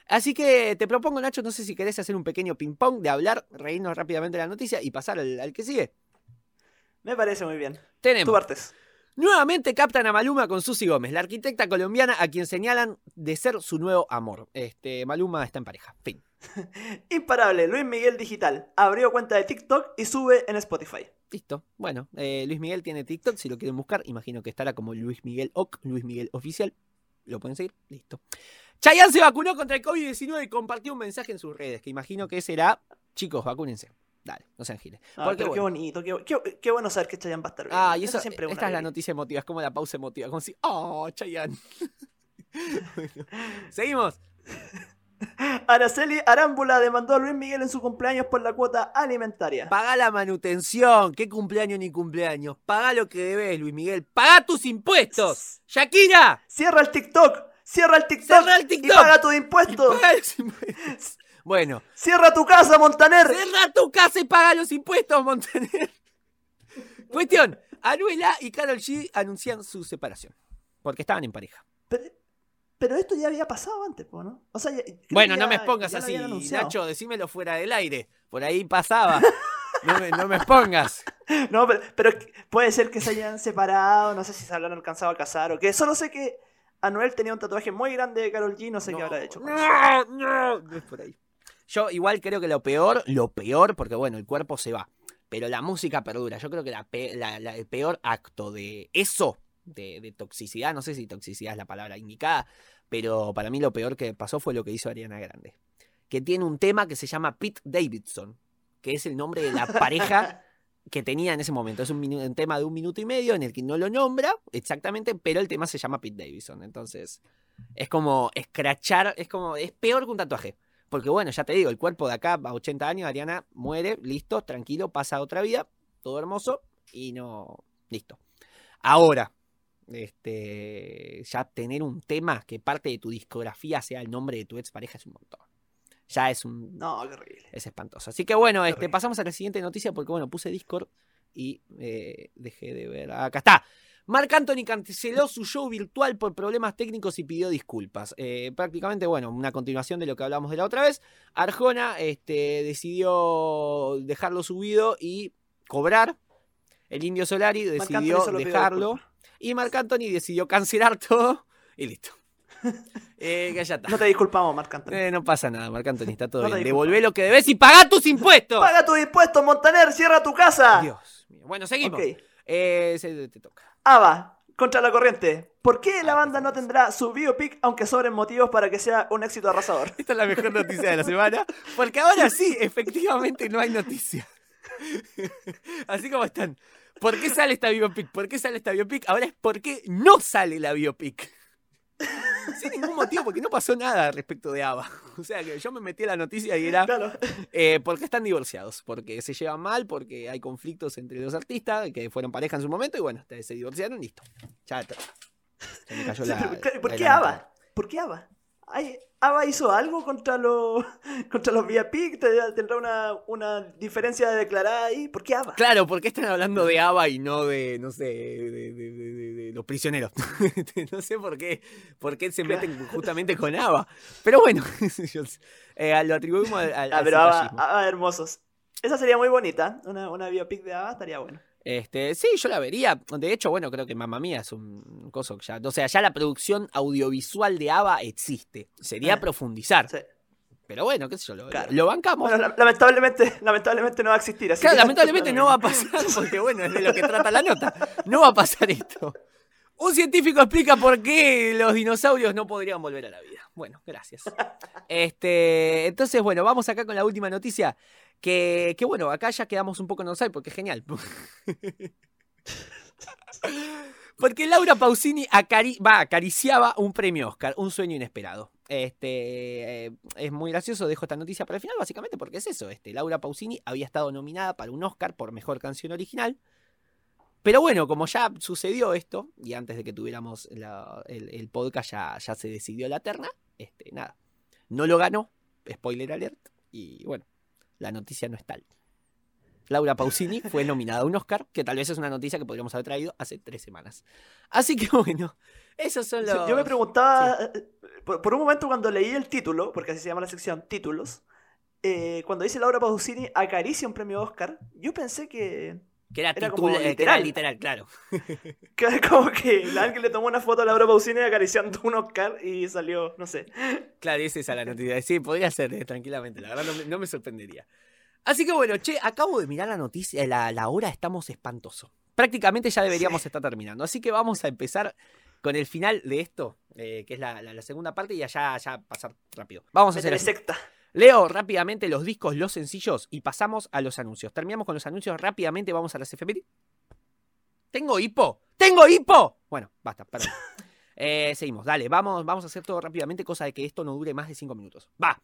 [SPEAKER 2] Así que te propongo, Nacho, no sé si querés hacer un pequeño ping-pong de hablar, reírnos rápidamente de la noticia y pasar al, al que sigue.
[SPEAKER 1] Me parece muy bien. Tú
[SPEAKER 2] Tenemos.
[SPEAKER 1] partes.
[SPEAKER 2] Nuevamente captan a Maluma con Susi Gómez, la arquitecta colombiana a quien señalan de ser su nuevo amor. Este, Maluma está en pareja. Fin.
[SPEAKER 1] Imparable, Luis Miguel Digital. Abrió cuenta de TikTok y sube en Spotify.
[SPEAKER 2] Listo. Bueno, eh, Luis Miguel tiene TikTok. Si lo quieren buscar, imagino que estará como Luis Miguel Oc, Luis Miguel Oficial. Lo pueden seguir. Listo. Chayanne se vacunó contra el COVID-19 y compartió un mensaje en sus redes, que imagino que será, chicos, vacúnense. Dale, no sean giles.
[SPEAKER 1] Ah, qué bonito, qué, qué- qué bueno saber que Chayanne va a estar bien.
[SPEAKER 2] Ah, y eso,
[SPEAKER 1] siempre
[SPEAKER 2] esta es la noticia emotiva, es como la pausa emotiva, como si, oh, Chayanne. Bueno, seguimos.
[SPEAKER 1] Araceli Arámbula demandó a Luis Miguel en su cumpleaños por la cuota alimentaria.
[SPEAKER 2] Paga la manutención, qué cumpleaños ni cumpleaños. Paga lo que debes, Luis Miguel. Paga tus impuestos. Shakira.
[SPEAKER 1] Cierra el TikTok. Cierra el TikTok.
[SPEAKER 2] Cierra el
[SPEAKER 1] Y
[SPEAKER 2] TikTok.
[SPEAKER 1] paga tus impuestos.
[SPEAKER 2] Paga los impuestos. Bueno,
[SPEAKER 1] Cierra tu casa, Montaner.
[SPEAKER 2] cerra tu casa y paga los impuestos, Montaner. Cuestión, Anuela y Carol G anuncian su separación. Porque estaban en pareja.
[SPEAKER 1] Pero, pero esto ya había pasado antes, ¿no? O sea, ya-
[SPEAKER 2] Bueno, no me expongas así. Nacho, decímelo fuera del aire. Por ahí pasaba. No me, no me expongas.
[SPEAKER 1] No, pero, pero puede ser que se hayan separado, no sé si se habrán alcanzado a casar o qué. Solo sé que Anuel tenía un tatuaje muy grande de Carol G, no sé qué habrá hecho. con eso.
[SPEAKER 2] No, no, es por ahí. Yo igual creo que lo peor, lo peor, porque bueno, el cuerpo se va, pero la música perdura. Yo creo que la pe- la- la- el peor acto de eso, de, de toxicidad, no sé si toxicidad es la palabra indicada, pero para mí lo peor que pasó fue lo que hizo Ariana Grande. Que tiene un tema que se llama Pete Davidson, que es el nombre de la pareja que tenía en ese momento. Es un tema de un minuto y medio en el que no lo nombra exactamente, pero el tema se llama Pete Davidson. Entonces, es como escrachar, es como, es peor que un tatuaje. Porque bueno, ya te digo, el cuerpo de acá a 80 años, Ariana muere, listo, tranquilo, pasa a otra vida, todo hermoso y no, listo. Ahora, este, ya tener un tema que parte de tu discografía sea el nombre de tu ex pareja es un montón. ya es un
[SPEAKER 1] No, qué horrible.
[SPEAKER 2] es espantoso. Así que bueno, este, pasamos a la siguiente noticia porque bueno, puse Discord y eh, dejé de ver. Acá está. Marc Anthony canceló su show virtual por problemas técnicos y pidió disculpas. Eh, prácticamente, bueno, una continuación de lo que hablamos de la otra vez. Arjona este, decidió dejarlo subido y cobrar. El Indio Solari decidió dejarlo. Y Marc Anthony decidió cancelar todo y listo. Eh, que ya está.
[SPEAKER 1] No te disculpamos, Marc Anthony.
[SPEAKER 2] Eh, no pasa nada, Marc Anthony, está todo
[SPEAKER 1] No
[SPEAKER 2] bien. Devolvé lo que debes y pagá tus impuestos.
[SPEAKER 1] Paga tus impuestos, Montaner, cierra tu casa.
[SPEAKER 2] Dios mío. Bueno, seguimos.
[SPEAKER 1] Ok.
[SPEAKER 2] Eh, se- te toca.
[SPEAKER 1] Ava, contra la corriente. ¿Por qué la
[SPEAKER 2] Ah,
[SPEAKER 1] banda no tendrá su biopic aunque sobren motivos para que sea un éxito arrasador?
[SPEAKER 2] Esta es la mejor noticia de la semana. Porque ahora sí, efectivamente no hay noticia. Así como están. ¿Por qué sale esta biopic? ¿Por qué sale esta biopic? Ahora es por qué no sale la biopic. Sin ningún motivo, porque no pasó nada respecto de Ava. O sea que yo me metí a la noticia y era
[SPEAKER 1] Claro.
[SPEAKER 2] eh, porque están divorciados, porque se llevan mal, porque hay conflictos entre los artistas que fueron pareja en su momento y bueno, se divorciaron, listo. Ya. Se me cayó
[SPEAKER 1] Sí,
[SPEAKER 2] la.
[SPEAKER 1] pero, ¿Por
[SPEAKER 2] la
[SPEAKER 1] qué. Ava? ¿Por qué Ava? Ay, ¿Ava hizo algo contra los contra los? ¿Te- ¿Tendrá una, una diferencia declarada ahí? ¿Por qué Ava?
[SPEAKER 2] Claro, ¿por qué están hablando de Ava y no de, no sé, de, de- de- de- de los prisioneros? no sé por qué, por qué se meten justamente con Ava. Pero bueno. Eh, lo atribuimos al, al-
[SPEAKER 1] Ah, pero Ava,
[SPEAKER 2] cifallismo.
[SPEAKER 1] Ava hermosos. Esa sería muy bonita. Una, una biopic de Ava estaría bueno.
[SPEAKER 2] Este, sí, yo la vería. De hecho, bueno, creo que Mamma Mía es un coso que ya. O sea, ya la producción audiovisual de Ava existe. Sería
[SPEAKER 1] Eh,
[SPEAKER 2] profundizar.
[SPEAKER 1] Sí.
[SPEAKER 2] Pero bueno, qué sé yo, lo,
[SPEAKER 1] Claro.
[SPEAKER 2] lo bancamos.
[SPEAKER 1] Bueno, lamentablemente, lamentablemente no va a existir. Así
[SPEAKER 2] Claro, lamentablemente no va a pasar, porque bueno, es de lo que trata la nota. No va a pasar esto. Un científico explica por qué los dinosaurios no podrían volver a la vida. Bueno, gracias. Este, entonces, bueno, vamos acá con la última noticia. Que, bueno, acá ya quedamos un poco en offside porque es genial. Porque Laura Pausini va, acariciaba un premio Oscar, un sueño inesperado. Este, eh, es muy gracioso, dejo esta noticia para el final, básicamente porque es eso. Este, Laura Pausini había estado nominada para un Oscar por mejor canción original. Pero bueno, como ya sucedió esto, y antes de que tuviéramos el podcast ya, ya se decidió la terna, este, nada. No lo ganó, spoiler alert, y bueno, la noticia no es tal. Laura Pausini fue nominada a un Oscar, que tal vez es una noticia que podríamos haber traído hace tres semanas. Así que bueno, esos son los...
[SPEAKER 1] Yo me preguntaba, eh, por, por un momento cuando leí el título, porque así se llama la sección, títulos, eh, cuando dice Laura Pausini acaricia un premio Oscar, yo pensé que,
[SPEAKER 2] Que era,
[SPEAKER 1] Era
[SPEAKER 2] titula-
[SPEAKER 1] como
[SPEAKER 2] eh, que era
[SPEAKER 1] literal.
[SPEAKER 2] literal, claro.
[SPEAKER 1] que era como que alguien le tomó una foto a Laura Pausini acariciando un Oscar y salió, no sé.
[SPEAKER 2] Claro, esa es la noticia. Sí, podría ser, eh, tranquilamente. La verdad no me, no me sorprendería. Así que bueno, che, acabo de mirar la noticia, la, la hora estamos espantoso. Prácticamente ya deberíamos estar terminando. Así que vamos a empezar con el final de esto, eh, que es la, la- la segunda parte, y allá ya pasar rápido. Vamos a hacer así.
[SPEAKER 1] secta.
[SPEAKER 2] Leo rápidamente los discos, los sencillos, y pasamos a los anuncios. Terminamos con los anuncios rápidamente, vamos a las efemérides. ¿Tengo hipo? ¡Tengo hipo! Bueno, basta, perdón. Eh, seguimos, dale, vamos, vamos a hacer todo rápidamente, cosa de que esto no dure más de 5 minutos. Va.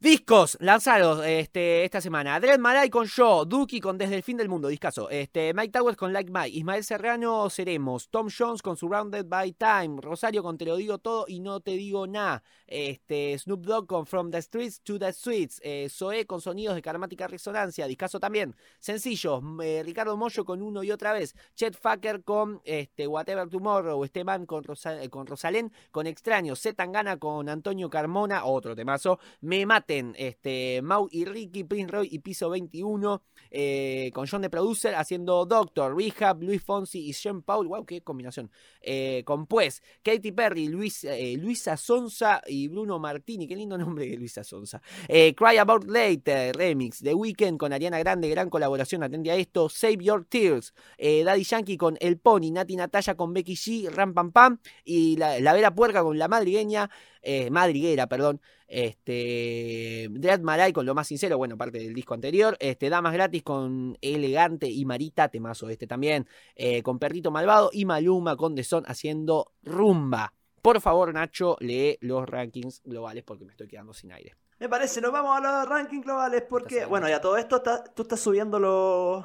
[SPEAKER 2] Discos lanzados este, esta semana. Dread Marai con Yo, Duki con Desde el Fin del Mundo, discaso. Este, Mike Towers con Like Mike, Ismael Serrano, Seremos, Tom Jones con Surrounded by Time, Rosario con Te lo digo todo y no te digo nada. Este, Snoop Dogg con From the Streets to the Streets, eh, Zoé con Sonidos de Karmática Resonancia, discaso también. Sencillos, eh, Ricardo Mollo con Uno y otra vez, Chet Fucker con este, Whatever Tomorrow, Esteban con, Rosa- eh, con Rosalén, con Extraños, Z Tangana con Antonio Carmona, otro temazo. Me este, Mau y Ricky, Prince Roy y Piso 21, eh, con John de Producer haciendo Doctor, Rehab, Luis Fonsi y Sean Paul, wow, qué combinación. Eh, con Pues, Katy Perry, Luis, eh, Luisa Sonza y Bruno Martini, qué lindo nombre de Luisa Sonza. Eh, Cry About Later, remix, The Weeknd con Ariana Grande, gran colaboración, atendí a esto, Save Your Tears, eh, Daddy Yankee con El Pony, Nati Natalia con Becky G, Ram Pam Pam, y la, la Vera Puerca con La Madrigueña, eh, Madriguera, perdón, este, Dread Marai con Lo Más Sincero, bueno, parte del disco anterior, este, Damas Gratis con Elegante y Marita, temazo este también, eh, con Perrito Malvado y Maluma con The Son haciendo Rumba. Por favor, Nacho, lee los rankings globales porque me estoy quedando sin aire.
[SPEAKER 1] Me parece, nos vamos a los rankings globales porque, bueno, ya todo esto está, tú estás subiendo los...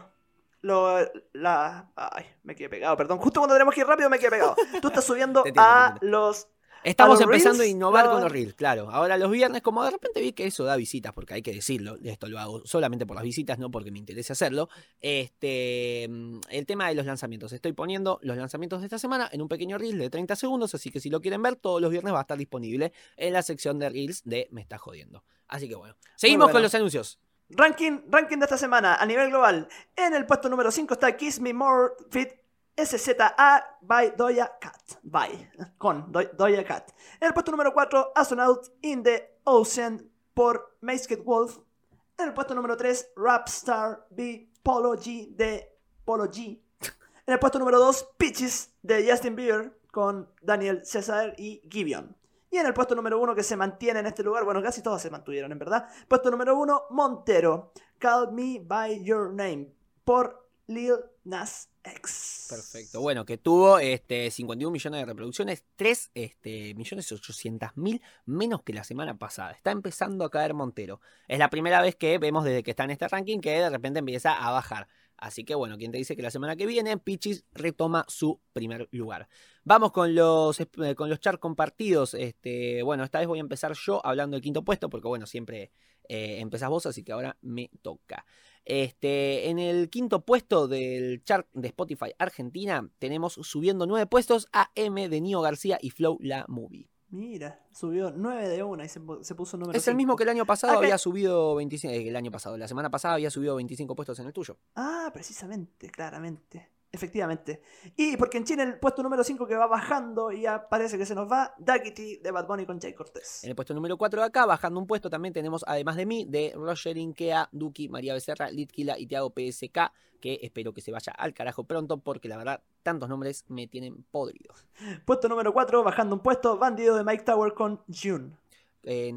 [SPEAKER 1] Lo, la, ay, me quedé pegado, perdón. Justo cuando tenemos que ir rápido me quedé pegado. Tú estás subiendo
[SPEAKER 2] entiendo,
[SPEAKER 1] a los
[SPEAKER 2] Estamos empezando a innovar con los reels, claro. Ahora los viernes, como de repente vi que eso da visitas, porque hay que decirlo, esto lo hago solamente por las visitas, no porque me interese hacerlo. Este, mm, el tema de los lanzamientos. Estoy poniendo los lanzamientos de esta semana en un pequeño reel de 30 segundos, así que si lo quieren ver, todos los viernes va a estar disponible en la sección de reels de Me está jodiendo. Así que bueno, seguimos
[SPEAKER 1] bueno.
[SPEAKER 2] con los anuncios.
[SPEAKER 1] Ranking, ranking de esta semana a nivel global. En el puesto número 5 está Kiss Me More Fit SZA by Doja Cat. By. Con Do- Doja Cat. En el puesto número 4, Astronaut in the Ocean por Masked Wolf. En el puesto número 3, Rapstar B Polo G de Polo G. En el puesto número 2, Peaches de Justin Bieber con Daniel César y Gibeon. Y en el puesto número 1 que se mantiene en este lugar, bueno, casi todos se mantuvieron en verdad. Puesto número 1, Montero. Call Me By Your Name por Lil Nas X.
[SPEAKER 2] Perfecto. Bueno, que tuvo este, 51 millones de reproducciones, 3 este, millones 800 mil menos que la semana pasada. Está empezando a caer Montero. Es la primera vez que vemos desde que está en este ranking que de repente empieza a bajar. Así que bueno, quien te dice que la semana que viene Pichis retoma su primer lugar. Vamos con los, eh, con los charts compartidos. Este, bueno, esta vez voy a empezar yo hablando del quinto puesto, porque bueno, siempre eh, empezás vos, así que ahora me toca. Este, en el quinto puesto del chart de Spotify Argentina tenemos subiendo nueve puestos a M de Nio García y Flow La Movie.
[SPEAKER 1] Mira, subió 9 de 1 y se, pu- se puso número
[SPEAKER 2] Es el mismo que el año pasado
[SPEAKER 1] Acá-
[SPEAKER 2] había subido 25, eh, el año pasado, la semana pasada había subido 25 puestos en el tuyo.
[SPEAKER 1] Ah, precisamente, claramente. Efectivamente. Y porque en Chile el puesto número 5 que va bajando y ya parece que se nos va, Duckity de Bad Bunny con Jay Cortés.
[SPEAKER 2] En el puesto número 4 de acá, bajando un puesto, también tenemos, además de mí, de Roger Inkea, Duki, María Becerra, Litkila y Tiago PSK, que espero que se vaya al carajo pronto, porque la verdad, tantos nombres me tienen podrido.
[SPEAKER 1] Puesto número 4, bajando un puesto, Bandido de Mike Tower con June.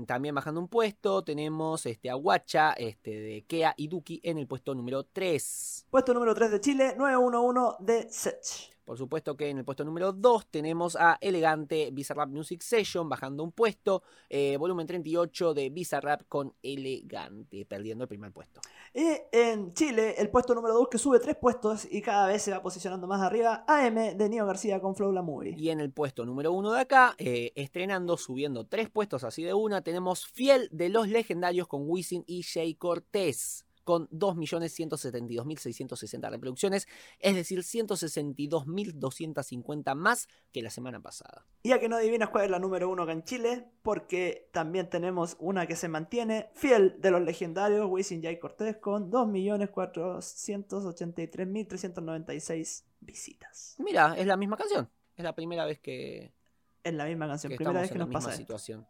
[SPEAKER 2] También bajando un puesto, tenemos este, a Guacha, este, de Kea y Duki en el puesto número 3.
[SPEAKER 1] Puesto número 3 de Chile, 911 de Sech.
[SPEAKER 2] Por supuesto que en el puesto número 2 tenemos a Elegante Bizarrap Music Session bajando un puesto, eh, volumen 38 de Bizarrap con Elegante, perdiendo el primer puesto.
[SPEAKER 1] Y en Chile, el puesto número 2 que sube 3 puestos y cada vez se va posicionando más arriba, AM de Nio García con Flow La Movie.
[SPEAKER 2] Y en el puesto número 1 de acá, eh, estrenando, subiendo 3 puestos así de una, tenemos Fiel de los Legendarios con Wisin y Jay Cortés. Con 2.172.660 reproducciones, es decir, 162.250 más que la semana pasada.
[SPEAKER 1] Y ya que no adivinas cuál es la número 1 acá en Chile, porque también tenemos una que se mantiene, fiel de los legendarios, Wisin Jay Cortés, con 2.483.396 visitas.
[SPEAKER 2] Mira, es la misma canción. Es la primera vez que,
[SPEAKER 1] Es la misma canción,
[SPEAKER 2] que
[SPEAKER 1] primera vez que
[SPEAKER 2] en la
[SPEAKER 1] nos
[SPEAKER 2] misma
[SPEAKER 1] pasa
[SPEAKER 2] situación.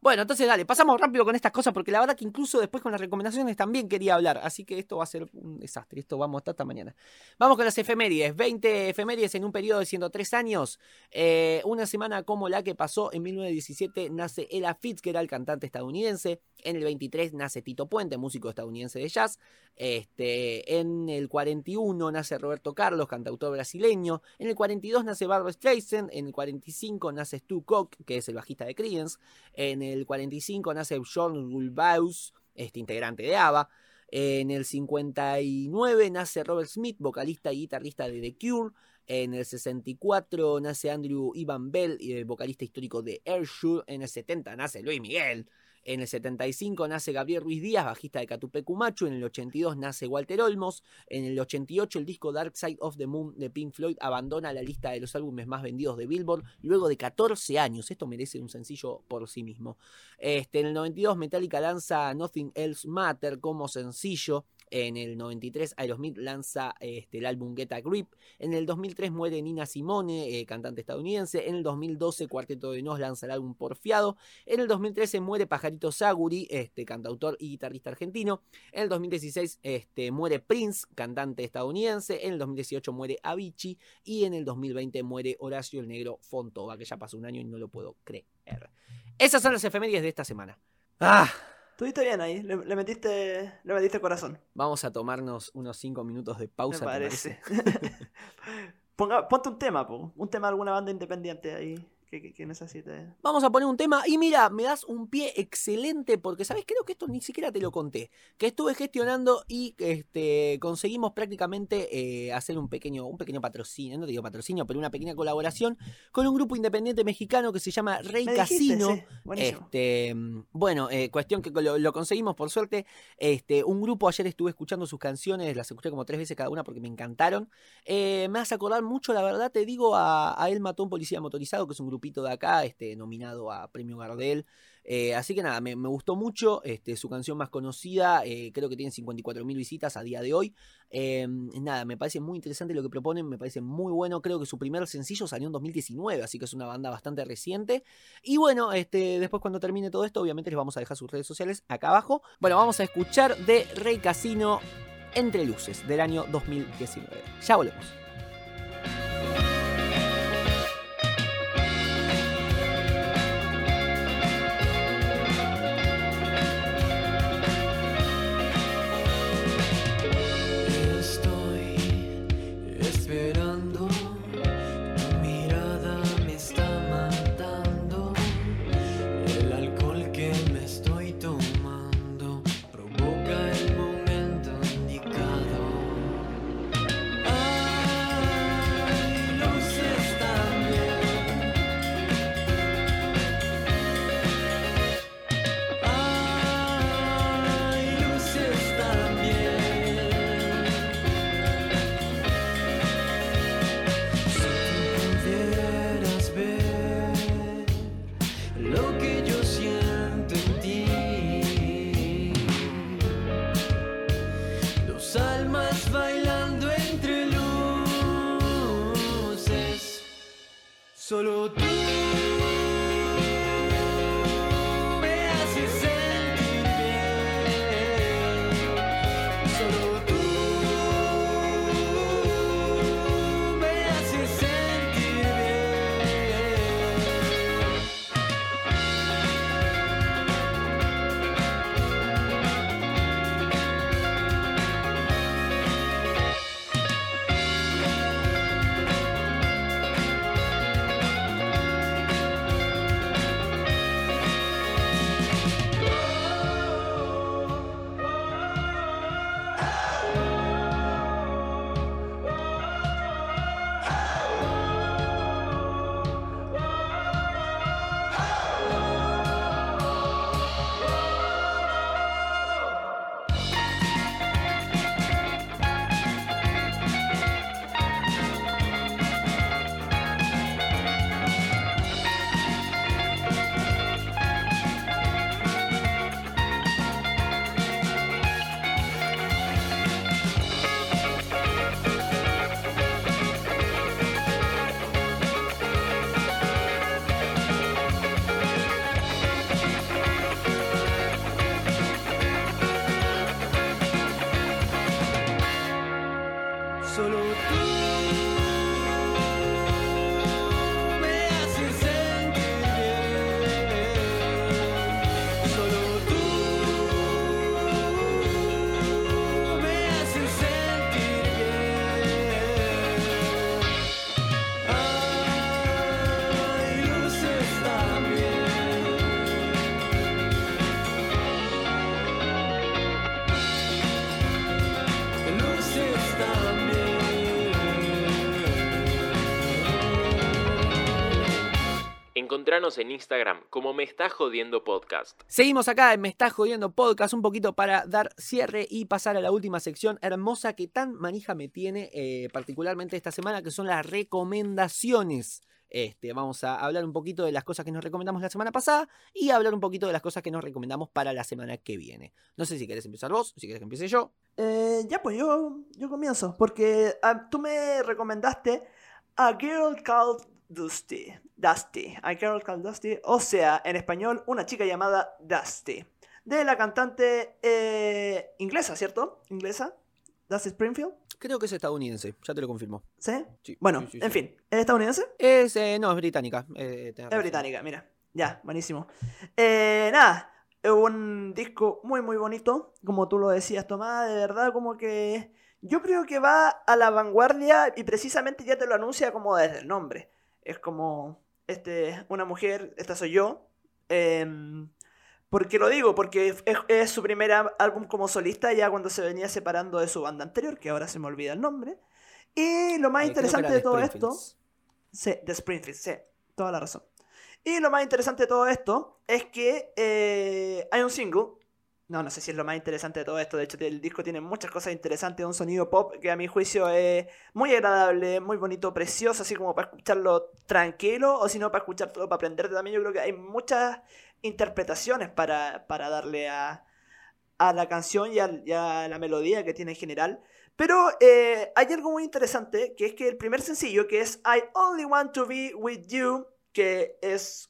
[SPEAKER 2] Bueno, entonces dale, pasamos rápido con estas cosas porque la verdad que incluso después con las recomendaciones también quería hablar, así que esto va a ser un desastre, esto vamos hasta esta mañana. Vamos con las efemérides, 20 efemérides en un periodo de 103 años, Eh, una semana como la que pasó en 1917 nace Ella Fitzgerald, cantante estadounidense, en el 23 nace Tito Puente, músico estadounidense de jazz, este, en el 41 nace Roberto Carlos, cantautor brasileño, en el 42 nace Barbra Streisand, en el 45 nace Stu Cook, que es el bajista de Creedence, en el 45 nace John Gulbaus, este integrante de ABBA. En el 59 nace Robert Smith, vocalista y guitarrista de The Cure. En el 64 nace Andrew Ivan Bell, eh, vocalista histórico de Airshore. En el 70 nace Luis Miguel. En el 75 nace Gabriel Ruiz Díaz, bajista de Catupe Cumacho. En el 82 nace Walter Olmos. En el 88 el disco Dark Side of the Moon de Pink Floyd abandona la lista de los álbumes más vendidos de Billboard luego de 14 años. Esto merece un sencillo por sí mismo. Este, en el 92 Metallica lanza Nothing Else Matter como sencillo. En el 93 Aerosmith lanza este, el álbum Get a Grip. En el 2003 muere Nina Simone, eh, cantante estadounidense. En el 2012 Cuarteto de Nos lanza el álbum Porfiado. En el 2013 muere Pajarito Saguri, este, cantautor y guitarrista argentino. En el 2016 este, muere Prince, cantante estadounidense. En el 2018 muere Avicii. Y en el 2020 muere Horacio el Negro Fontova, que ya pasó un año y no lo puedo creer. Esas son las efemérides de esta semana. Ah,
[SPEAKER 1] Estuviste bien ahí, le, le metiste, le metiste corazón.
[SPEAKER 2] vamos a tomarnos unos 5 minutos de pausa.
[SPEAKER 1] me
[SPEAKER 2] ¿te
[SPEAKER 1] parece.
[SPEAKER 2] parece?
[SPEAKER 1] Ponga- ponte un tema, po, un tema de alguna banda independiente ahí. ¿Qué, qué- qué necesitas?
[SPEAKER 2] Vamos a poner un tema y mira, me das un pie excelente porque, ¿sabes? Creo que esto ni siquiera te lo conté. Que estuve gestionando y este, conseguimos prácticamente eh, hacer un pequeño, un pequeño patrocinio, no te digo patrocinio, pero una pequeña colaboración con un grupo independiente mexicano que se llama Rey
[SPEAKER 1] Me dijiste,
[SPEAKER 2] Casino.
[SPEAKER 1] sí.
[SPEAKER 2] Este, bueno, eh, cuestión que lo, lo conseguimos por suerte. Este, un grupo ayer estuve escuchando sus canciones, las escuché como tres veces cada una porque me encantaron. Eh, me hace acordar mucho, la verdad, te digo, a, a Él Mató a un Policía Motorizado, que es un grupito de acá, este, nominado a Premio Gardel. Eh, así que nada, me, gustó mucho. Este, su canción más conocida, eh, creo que tiene 54.000 visitas a día de hoy. Eh, nada, me parece muy interesante lo que proponen, me parece muy bueno. Creo que su primer sencillo salió en 2019, así que es una banda bastante reciente. Y bueno, este, después cuando termine todo esto, obviamente les vamos a dejar sus redes sociales acá abajo. Bueno, vamos a escuchar de Rey Casino Entre Luces del año 2019. Ya volvemos.
[SPEAKER 4] Encontranos en Instagram como Me Está Jodiendo Podcast.
[SPEAKER 2] Seguimos acá en Me Está Jodiendo Podcast un poquito para dar cierre y pasar a la última sección hermosa que tan manija me tiene, eh, particularmente esta semana, que son las recomendaciones. Este, vamos a hablar un poquito de las cosas que nos recomendamos la semana pasada y hablar un poquito de las cosas que nos recomendamos para la semana que viene. No sé si querés empezar vos, si querés que empiece yo.
[SPEAKER 1] Eh, ya, pues yo, yo comienzo. Porque ah, tú me recomendaste A Girl Called Dusty. Dusty. A Girl Called Dusty. O sea, en español, una chica llamada Dusty. De la cantante eh, inglesa, ¿cierto? Inglesa. Dusty Springfield.
[SPEAKER 2] Creo que es estadounidense, ya te lo confirmo.
[SPEAKER 1] ¿Sí?
[SPEAKER 2] Sí,
[SPEAKER 1] Bueno,
[SPEAKER 2] sí, sí,
[SPEAKER 1] en fin. ¿Es estadounidense?
[SPEAKER 2] Es, eh, no, es británica. eh,
[SPEAKER 1] Es británica, mira. Ya, buenísimo. Eh, nada, es un disco muy, muy bonito. Como tú lo decías, Tomás, de verdad, como que yo creo que va a la vanguardia y precisamente ya te lo anuncia como desde el nombre. Es como este, una mujer, esta soy yo. Em, ¿Por qué lo digo? Porque es, es su primer álbum como solista ya cuando se venía separando de su banda anterior, que ahora se me olvida el nombre. Y lo más
[SPEAKER 2] Eh,
[SPEAKER 1] interesante de todo esto... Sí, de Springfield, sí, toda la razón. Y lo más interesante de todo esto es que eh, hay un single. No, no sé si es lo más interesante de todo esto. De hecho, el disco tiene muchas cosas interesantes. Un sonido pop que a mi juicio es muy agradable, muy bonito, precioso, así como para escucharlo tranquilo o si no para escucharlo, para aprenderte también. Yo creo que hay muchas interpretaciones para, para darle a, a la canción y a la melodía que tiene en general. Pero eh, hay algo muy interesante, que es que el primer sencillo, que es I Only Want to Be With You, que es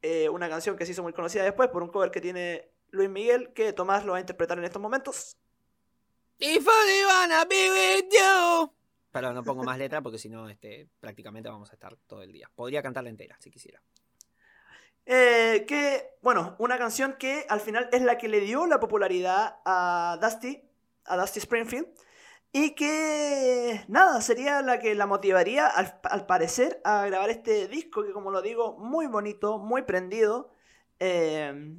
[SPEAKER 1] eh, una canción que se hizo muy conocida después por un cover que tiene Luis Miguel, que Tomás lo va a interpretar en estos momentos.
[SPEAKER 2] If only wanna be with you. Pero no pongo más letra porque si no, este, prácticamente vamos a estar todo el día. Podría cantarla entera si quisiera.
[SPEAKER 1] Eh, que, bueno, una canción que al final es la que le dio la popularidad a Dusty, a Dusty Springfield, y que, nada, sería la que la motivaría, al, al parecer, a grabar este disco, que como lo digo, muy bonito, muy prendido. Eh,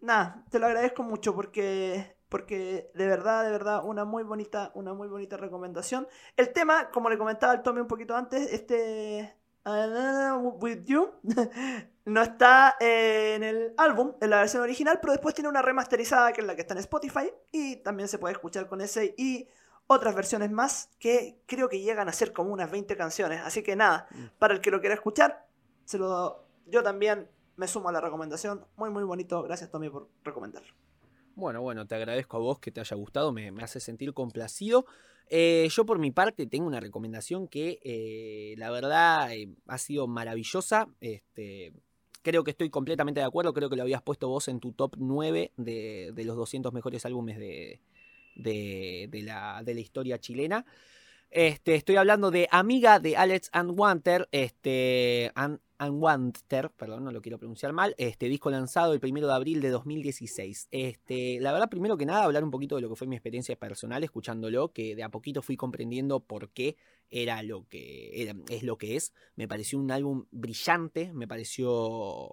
[SPEAKER 1] nada, te lo agradezco mucho porque, porque de verdad, de verdad, una muy bonita, una muy bonita recomendación. El tema, como le comentaba al Tommy un poquito antes, este... uh, with You no está en el álbum, en la versión original, pero después tiene una remasterizada que es la que está en Spotify y también se puede escuchar con ese y otras versiones más que creo que llegan a ser como unas 20 canciones. Así que nada, para el que lo quiera escuchar, se lo, yo también me sumo a la recomendación. Muy, muy bonito. Gracias, Tommy, por recomendarlo.
[SPEAKER 2] Bueno, bueno, te agradezco a vos que te haya gustado, me, hace sentir complacido. Eh, yo por mi parte tengo una recomendación que eh, la verdad eh, ha sido maravillosa. Este, creo que estoy completamente de acuerdo, creo que lo habías puesto vos en tu top 9 de, los 200 mejores álbumes de, de, la, de la historia chilena. Este, estoy hablando de Amiga de Alex Anwanter, este, An- Anwanter, perdón, no lo quiero pronunciar mal, este disco lanzado el primero de abril de 2016. Este, la verdad, primero que nada, hablar un poquito de lo que fue mi experiencia personal escuchándolo, que de a poquito fui comprendiendo por qué era lo que era- es lo que es. Me pareció un álbum brillante, me pareció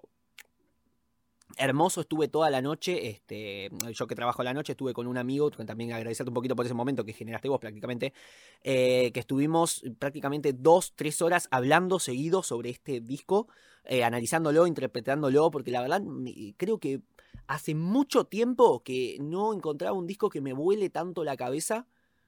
[SPEAKER 2] hermoso, estuve toda la noche, este, yo que trabajo la noche, estuve con un amigo, también agradecerte un poquito por ese momento que generaste vos prácticamente, eh, que estuvimos prácticamente dos, tres horas hablando seguidos sobre este disco, eh, analizándolo, interpretándolo, porque la verdad creo que hace mucho tiempo que no encontraba un disco que me vuele tanto la cabeza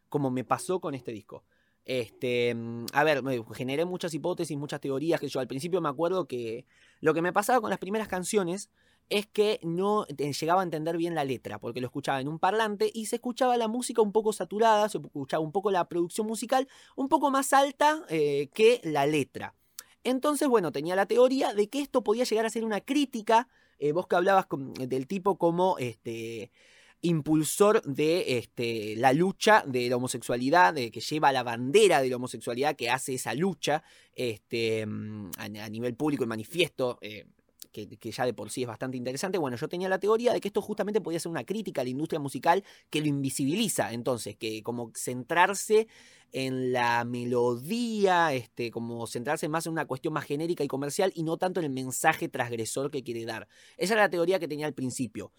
[SPEAKER 2] como me pasó con este disco. Este, mm, a ver, generé muchas hipótesis, muchas teorías, que yo al principio me acuerdo que lo que me pasaba con las primeras canciones es que no te- llegaba a entender bien la letra, porque lo escuchaba en un parlante y se escuchaba la música un poco saturada, se escuchaba un poco la producción musical un poco más alta eh, que la letra. Entonces, bueno, tenía la teoría de que esto podía llegar a ser una crítica, eh, vos que hablabas del tipo como este impulsor de este, la lucha de la homosexualidad, de, que lleva la bandera de la homosexualidad, que hace esa lucha este, mm, a, nivel público y manifiesto, eh, que, ya de por sí es bastante interesante. Bueno, yo tenía la teoría de que esto justamente podía ser una crítica a la industria musical que lo invisibiliza, entonces, que como centrarse en la melodía, este, como centrarse más en una cuestión más genérica y comercial y no tanto en el mensaje transgresor que quiere dar. Esa era la teoría que tenía al principio.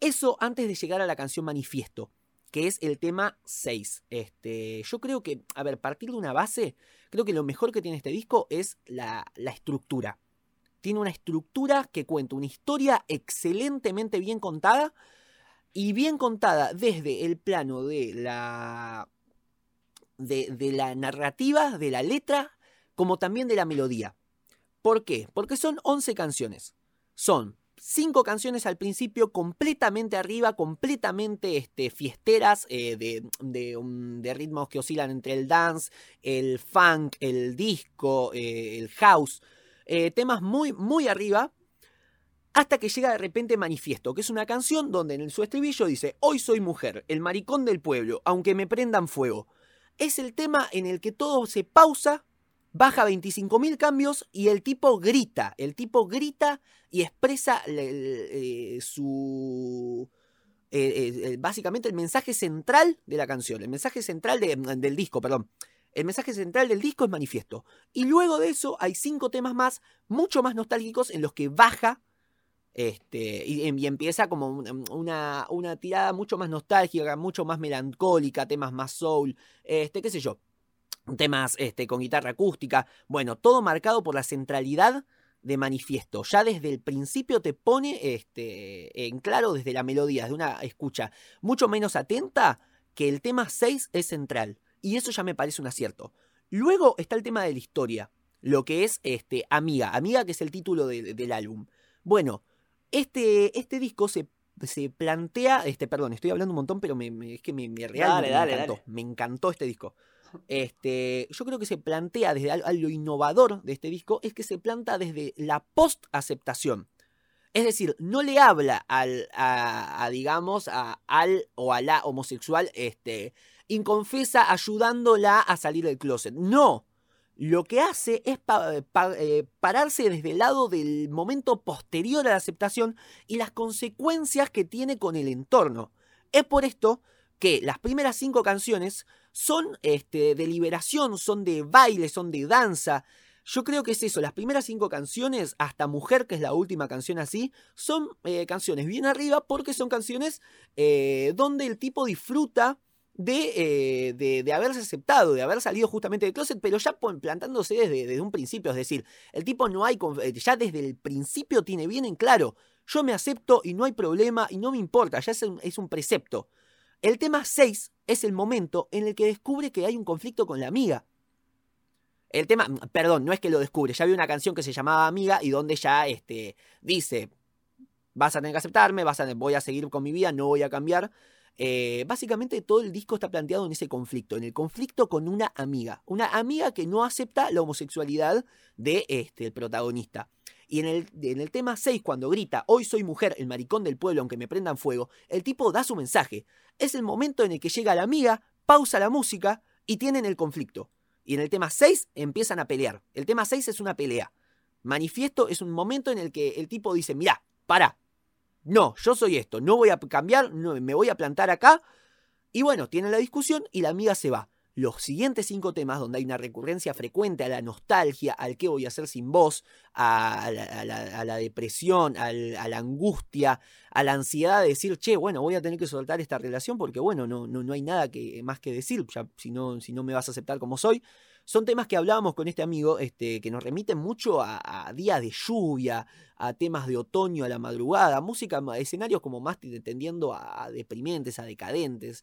[SPEAKER 2] Eso antes de llegar a la canción Manifiesto, que es el tema 6. Este, yo creo que, a ver, partir de una base, creo que lo mejor que tiene este disco es la estructura. Tiene una estructura que cuenta una historia excelentemente bien contada y bien contada desde el plano de la de, de la narrativa, de la letra, como también de la melodía. ¿Por qué? Porque son 11 canciones. Son cinco canciones al principio completamente arriba, completamente este, fiesteras, eh, de, de ritmos que oscilan entre el dance, el funk, el disco, eh, el house. Eh, temas muy, muy arriba. Hasta que llega de repente Manifiesto, que es una canción donde en su estribillo dice, hoy soy mujer, el maricón del pueblo, aunque me prendan fuego. Es el tema en el que todo se pausa, baja 25.000 cambios y el tipo grita, el tipo grita y expresa eh, su... Eh, básicamente el mensaje central de la canción, el mensaje central de, del disco, perdón. El mensaje central del disco es manifiesto. Y luego de eso hay cinco temas más, mucho más nostálgicos, en los que baja este, y, y empieza como un- una, una tirada mucho más nostálgica, mucho más melancólica, temas más soul, este, qué sé yo, temas este, con guitarra acústica. Bueno, todo marcado por la centralidad de manifiesto. Ya desde el principio te pone este, en claro desde la melodía, de una escucha mucho menos atenta, que el tema 6 es central. Y eso ya me parece un acierto. Luego está el tema de la historia, lo que es este, Amiga, Amiga que es el título de- de- del álbum. Bueno, este, este disco se, se plantea, este, perdón, estoy hablando un montón, pero me, me- es que me, me
[SPEAKER 1] Dale,
[SPEAKER 2] me
[SPEAKER 1] dale,
[SPEAKER 2] encantó.
[SPEAKER 1] dale.
[SPEAKER 2] Me encantó este disco. Este, yo creo que se plantea desde al- a lo innovador de este disco es que se planta desde la post-aceptación. Es decir, no le habla al, a, a, digamos, a, al o a la homosexual este, inconfesa ayudándola a salir del closet. No. Lo que hace es eh, pararse desde el lado del momento posterior a la aceptación y las consecuencias que tiene con el entorno. Es por esto que las primeras cinco canciones son este, de liberación, son de baile, son de danza. Yo creo que es eso, las primeras cinco canciones, hasta Mujer, que es la última canción así, son eh, canciones bien arriba porque son canciones eh, donde el tipo disfruta de, eh, de, de haberse aceptado, de haber salido justamente del closet, pero ya plantándose desde, desde un principio. Es decir, el tipo no hay, eh, ya desde el principio tiene bien en claro, yo me acepto y no hay problema y no me importa, ya es un, es un precepto. El tema 6 es el momento en el que descubre que hay un conflicto con la amiga. El tema, perdón, no es que lo descubre, ya había una canción que se llamaba Amiga y donde ya este, dice, vas a tener que aceptarme, vas a, voy a seguir con mi vida, no voy a cambiar. Eh, básicamente todo el disco está planteado en ese conflicto, en el conflicto con una amiga, una amiga que no acepta la homosexualidad de este, el protagonista. Y en el, en el tema 6, cuando grita, hoy soy mujer, el maricón del pueblo, aunque me prendan fuego, el tipo da su mensaje. Es el momento en el que llega la amiga, pausa la música y tienen el conflicto. Y en el tema 6 empiezan a pelear. El tema 6 es una pelea. Manifiesto es un momento en el que el tipo dice, mirá, para. No, yo soy esto, no voy a cambiar, no, me voy a plantar acá. Y bueno, tienen la discusión y la amiga se va. Los siguientes cinco temas, donde hay una recurrencia frecuente a la nostalgia, al qué voy a hacer sin vos, a la, depresión, a la angustia, a la ansiedad de decir, che, bueno, voy a tener que soltar esta relación porque, bueno, no, no, no hay nada que, más que decir, ya, si, no, si no me vas a aceptar como soy. Son temas que hablábamos con este amigo, este, que nos remiten mucho a, días de lluvia, a temas de otoño a la madrugada, música, escenarios como más tendiendo a, a deprimentes, a decadentes.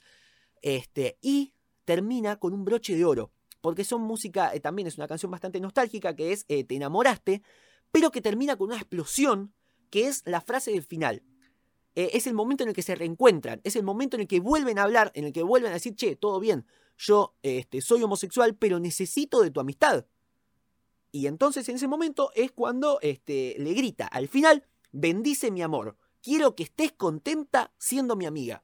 [SPEAKER 2] Este, y termina con un broche de oro, porque son música, eh, también es una canción bastante nostálgica, que es eh, Te enamoraste, pero que termina con una explosión, que es la frase del final. Eh, es el momento en el que se reencuentran, es el momento en el que vuelven a hablar, en el que vuelven a decir, che, todo bien, yo este, soy homosexual, pero necesito de tu amistad. Y entonces en ese momento es cuando este, le grita al final, bendice mi amor, quiero que estés contenta siendo mi amiga.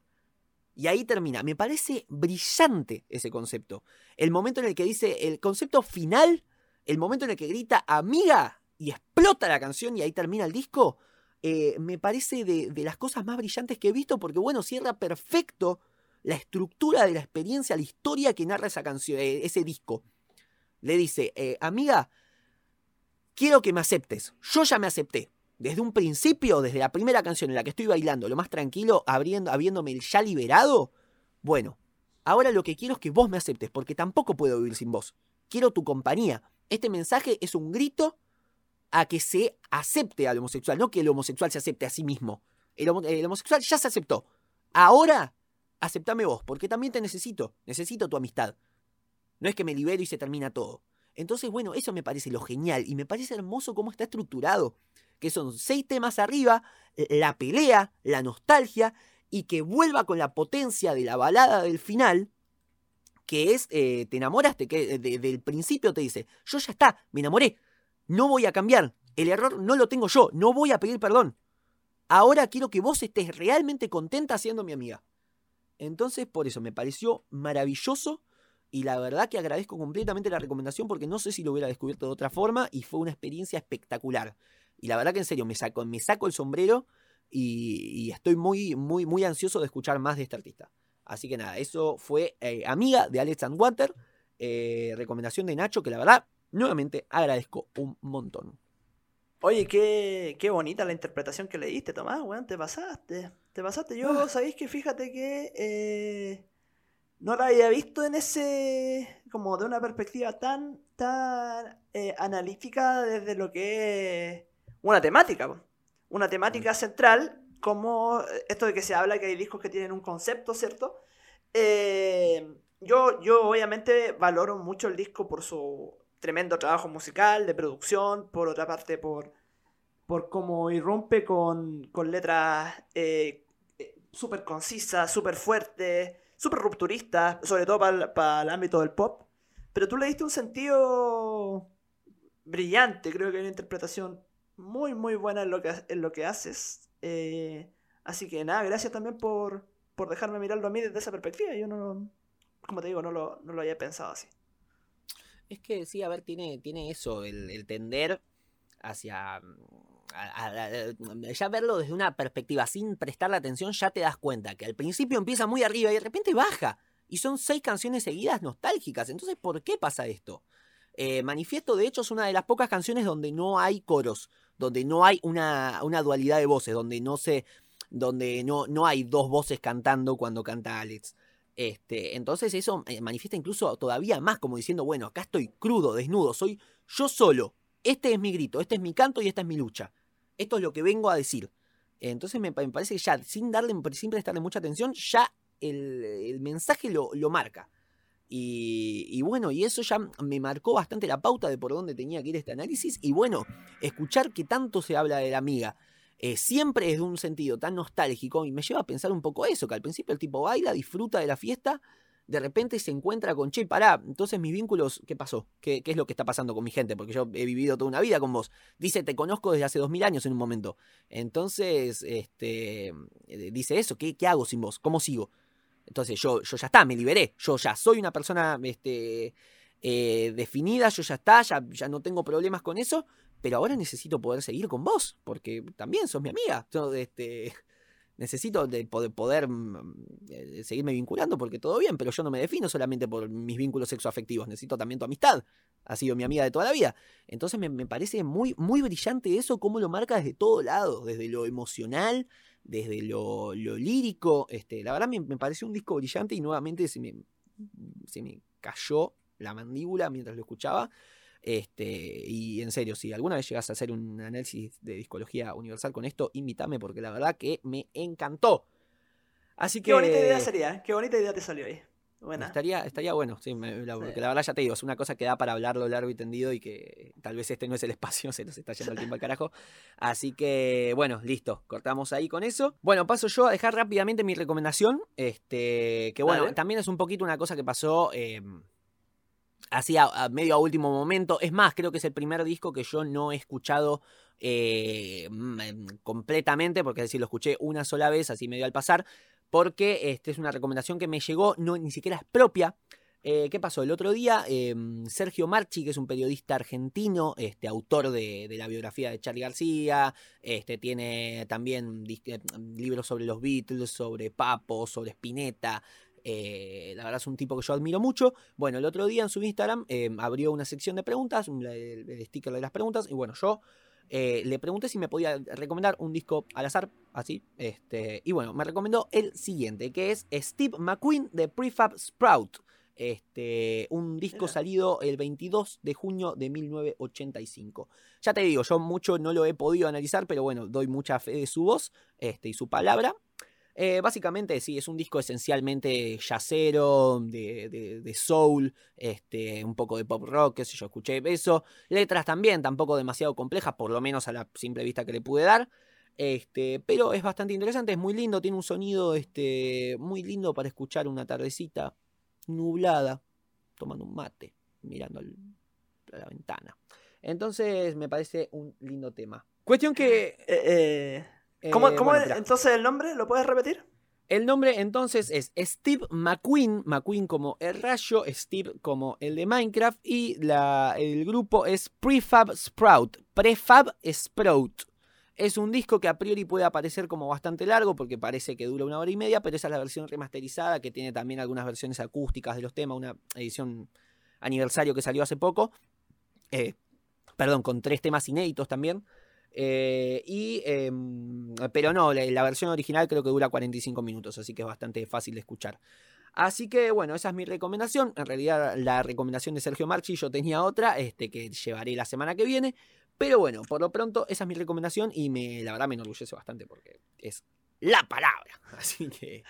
[SPEAKER 2] Y ahí termina. Me parece brillante ese concepto. El momento en el que dice, el concepto final, el momento en el que grita amiga y explota la canción y ahí termina el disco, eh, me parece de, las cosas más brillantes que he visto porque, bueno, cierra perfecto la estructura de la experiencia, la historia que narra esa canción, eh, ese disco. Le dice, eh, amiga, quiero que me aceptes. Yo ya me acepté. Desde un principio, desde la primera canción en la que estoy bailando, lo más tranquilo, abriendo, habiéndome ya liberado, bueno, ahora lo que quiero es que vos me aceptes, porque tampoco puedo vivir sin vos. Quiero tu compañía. Este mensaje es un grito a que se acepte al homosexual, no que el homosexual se acepte a sí mismo. El, homo- el homosexual ya se aceptó. Ahora, aceptame vos, porque también te necesito. Necesito tu amistad. No es que me libero y se termina todo. Entonces, bueno, eso me parece lo genial y me parece hermoso cómo está estructurado. Que son seis temas arriba, la pelea, la nostalgia y que vuelva con la potencia de la balada del final, que es eh, te enamoraste, que desde el principio te dice, yo ya está, me enamoré, no voy a cambiar, el error no lo tengo yo, no voy a pedir perdón. Ahora quiero que vos estés realmente contenta siendo mi amiga. Entonces, por eso me pareció maravilloso y la verdad que agradezco completamente la recomendación porque no sé si lo hubiera descubierto de otra forma y fue una experiencia espectacular. Y la verdad que en serio me saco, me saco el sombrero y, estoy muy, muy, muy ansioso de escuchar más de este artista. Así que nada, eso fue eh, Amiga de Alex Water. eh, recomendación de Nacho que la verdad, nuevamente agradezco un montón.
[SPEAKER 1] Oye, qué, qué bonita la interpretación que le diste, Tomás, weón, te pasaste. Te pasaste. Yo,
[SPEAKER 2] Ah.
[SPEAKER 1] sabéis que fíjate que eh, no la había visto en ese, como de una perspectiva tan, tan eh, analítica desde lo que es una temática. Una temática central, como esto de que se habla que hay discos que tienen un concepto, ¿cierto? Eh, yo, yo obviamente valoro mucho el disco por su tremendo trabajo musical, de producción, por otra parte por, por cómo irrumpe con, con letras eh, eh, súper concisas, súper fuertes, súper rupturistas, sobre todo para el ámbito del pop. Pero tú le diste un sentido brillante, creo que hay una interpretación muy, muy buena en lo que, en lo que haces. Eh, así que nada, gracias también por, por dejarme mirarlo a mí desde esa perspectiva. Yo no, como te digo, no lo, no lo había pensado así.
[SPEAKER 2] Es que sí, a ver, tiene, tiene eso, el, tender hacia... mm, a- ya verlo desde una perspectiva sin prestarle atención, ya te das cuenta que al principio empieza muy arriba y de repente baja. Y son seis canciones seguidas nostálgicas. Entonces, ¿por qué pasa esto? Eh, Manifiesto, de hecho, es una de las pocas canciones donde no hay coros, donde no hay una, una dualidad de voces, donde no se. donde no, no hay dos voces cantando cuando canta Alex. Este, entonces eso eh, manifiesta incluso todavía más, como diciendo, bueno, acá estoy crudo, desnudo, soy yo solo. Este es mi grito, este es mi canto y esta es mi lucha. Esto es lo que vengo a decir. Entonces me, pa- me parece que ya, sin darle, sin prestarle mucha atención, ya el, mensaje lo, lo marca. Y, y bueno, y eso ya me marcó bastante la pauta de por dónde tenía que ir este análisis. Y bueno, escuchar que tanto se habla de la amiga, eh, siempre es de un sentido tan nostálgico y me lleva a pensar un poco eso, que al principio el tipo baila, disfruta de la fiesta, de repente se encuentra con, che, pará, entonces mis vínculos, ¿qué pasó? ¿Qué, qué es lo que está pasando con mi gente? Porque yo he vivido toda una vida con vos. Dice, te conozco desde hace dos mil años en un momento. Entonces, este, eh, dice eso, ¿qué, qué hago sin vos? ¿Cómo sigo? Entonces yo, yo ya está, me liberé, yo ya soy una persona este, eh, definida, yo ya está, ya, ya no tengo problemas con eso, pero ahora necesito poder seguir con vos, porque también sos mi amiga. Yo, este, necesito de poder, mm, eh, seguirme vinculando porque todo bien, pero yo no me defino solamente por mis vínculos sexoafectivos, necesito también tu amistad. Ha sido mi amiga de toda la vida. Entonces me, parece muy, muy brillante eso, cómo lo marca desde todo lado, desde lo emocional, desde lo, lírico. Este, la verdad me, me pareció un disco brillante y nuevamente se se me cayó la mandíbula mientras lo escuchaba. Este, y en serio, si alguna vez llegas a hacer un análisis de discología universal con esto, invítame porque la verdad que me encantó. Así que
[SPEAKER 1] Qué bonita idea sería, ¿eh? Qué bonita idea te salió ahí. Buena.
[SPEAKER 2] Estaría, estaría bueno, sí, me- la-
[SPEAKER 1] Sí.
[SPEAKER 2] porque la verdad ya te digo, es una cosa que da para hablarlo largo y tendido y que tal vez este no es el espacio, se nos está yendo el tiempo al carajo. Así que, bueno, listo, cortamos ahí con eso. Bueno, paso yo a dejar rápidamente mi recomendación, este, que bueno, también es un poquito una cosa que pasó eh, así medio a último momento. Es más, creo que es el primer disco que yo no he escuchado eh, mm, completamente, porque es decir, lo escuché una sola vez, así medio al pasar, porque este es una recomendación que me llegó, no ni siquiera es propia. Eh, ¿Qué pasó? El otro día, eh, Sergio Marchi, que es un periodista argentino, este, autor de, de la biografía de Charlie García, este, tiene también eh, libros sobre los Beatles, sobre Papo, sobre Spinetta. Eh, la verdad es un tipo que yo admiro mucho. Bueno, el otro día en su Instagram eh, abrió una sección de preguntas, un- el, el sticker de las preguntas, y bueno, yo eh, le pregunté si me podía recomendar un disco al azar, así. Este, y bueno, me recomendó el siguiente, que es Steve McQueen de Prefab Sprout. Este, un disco salido el 22 de junio de 1985. Ya te digo, yo mucho no lo he podido analizar, pero bueno, doy mucha fe de su voz este, y su palabra. Eh, básicamente, sí, es un disco esencialmente jazzero, de, de- de soul, este, un poco de pop rock, qué sé yo, escuché eso. Letras también, tampoco demasiado complejas, por lo menos a la simple vista que le pude dar. Este, pero es bastante interesante, es muy lindo, tiene un sonido este, muy lindo para escuchar una tardecita nublada, tomando un mate, mirando a la ventana. Entonces me parece un lindo tema. Cuestión que...
[SPEAKER 1] Eh, eh, ¿Cómo,
[SPEAKER 2] eh,
[SPEAKER 1] cómo
[SPEAKER 2] bueno,
[SPEAKER 1] es
[SPEAKER 2] espera.
[SPEAKER 1] entonces el nombre? ¿Lo puedes repetir?
[SPEAKER 2] El nombre entonces es Steve McQueen, McQueen como el rayo, Steve como el de Minecraft y la, el grupo es Prefab Sprout, Prefab Sprout. Es un disco que a priori puede aparecer como bastante largo porque parece que dura una hora y media, pero esa es la versión remasterizada que tiene también algunas versiones acústicas de los temas, una edición aniversario que salió hace poco. Eh, perdón, con tres temas inéditos también. Eh, y, em, pero no, la, versión original creo que dura 45 minutos, así que es bastante fácil de escuchar. Así que bueno, esa es mi recomendación. En realidad la recomendación de Sergio Marchi, yo tenía otra, este, que llevaré la semana que viene. Pero bueno, por lo pronto esa es mi recomendación y me, la verdad me enorgullece bastante porque es la palabra. Así que,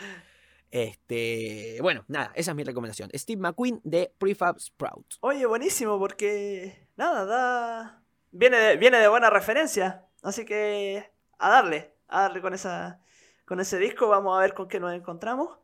[SPEAKER 2] este, bueno, nada, esa es mi recomendación. Steve McQueen de Prefab Sprout.
[SPEAKER 1] Oye, buenísimo, porque nada, da. Viene de, viene de buena referencia. Así que a darle, a darle con esa. Con ese disco, vamos a ver con qué nos encontramos.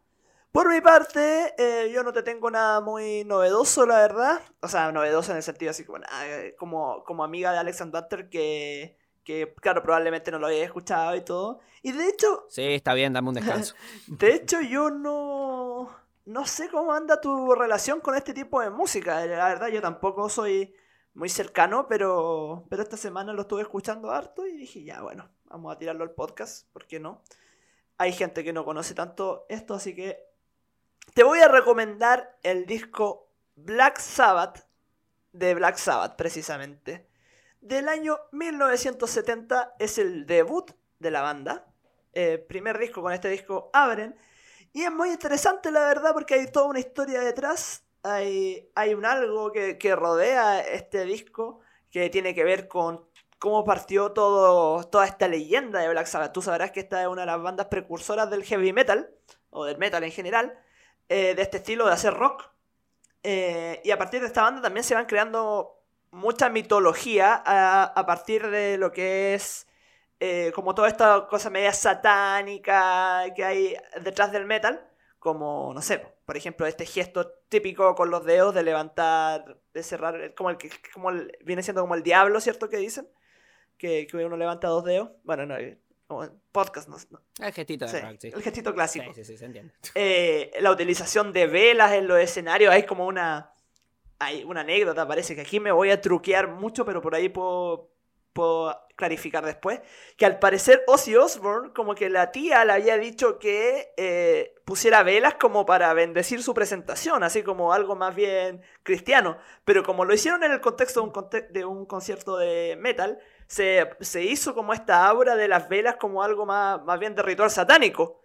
[SPEAKER 1] Por mi parte, eh, yo no te tengo nada muy novedoso, la verdad. O sea, novedoso en el sentido así como, nada, eh, como, como amiga de Alexander Butter que, que, claro, probablemente no lo había escuchado y todo. Y de hecho,
[SPEAKER 2] Sí, está bien, dame un descanso.
[SPEAKER 1] de hecho, yo no. No sé cómo anda tu relación con este tipo de música. La verdad, yo tampoco soy muy cercano, pero, pero esta semana lo estuve escuchando harto y dije, ya, bueno, vamos a tirarlo al podcast, ¿por qué no? Hay gente que no conoce tanto esto, así que te voy a recomendar el disco Black Sabbath, de Black Sabbath precisamente. Del año 1970 es el debut de la banda. Eh, primer disco con este disco abren. Y es muy interesante la verdad porque hay toda una historia detrás. Hay, un algo que, rodea este disco que tiene que ver con cómo partió todo, toda esta leyenda de Black Sabbath. Tú sabrás que esta es una de las bandas precursoras del heavy metal, o del metal en general, eh, de este estilo de hacer rock. Eh, y a partir de esta banda también se van creando mucha mitología a, a partir de lo que es eh, como toda esta cosa media satánica que hay detrás del metal, como, no sé, por ejemplo, este gesto típico con los dedos de levantar, de cerrar, como el que como el- viene siendo como el diablo, ¿cierto? Que dicen, que, que uno levanta dos dedos. Bueno, no, eh, como en podcast, no, no-
[SPEAKER 2] El gestito de
[SPEAKER 1] sí,
[SPEAKER 2] rock, sí.
[SPEAKER 1] el gestito clásico
[SPEAKER 2] Sí, sí, sí, se entiende.
[SPEAKER 1] eh, la utilización de velas en los escenarios. Hay como una. Hay una anécdota, parece que aquí me voy a truquear mucho, pero por ahí puedo, puedo clarificar después. Que al parecer Ozzy Osbourne, como que la tía le había dicho que eh, pusiera velas como para bendecir su presentación, así como algo más bien cristiano. Pero como lo hicieron en el contexto de un, conte- de un concierto de metal, se, se hizo como esta aura de las velas como algo más, más bien de ritual satánico.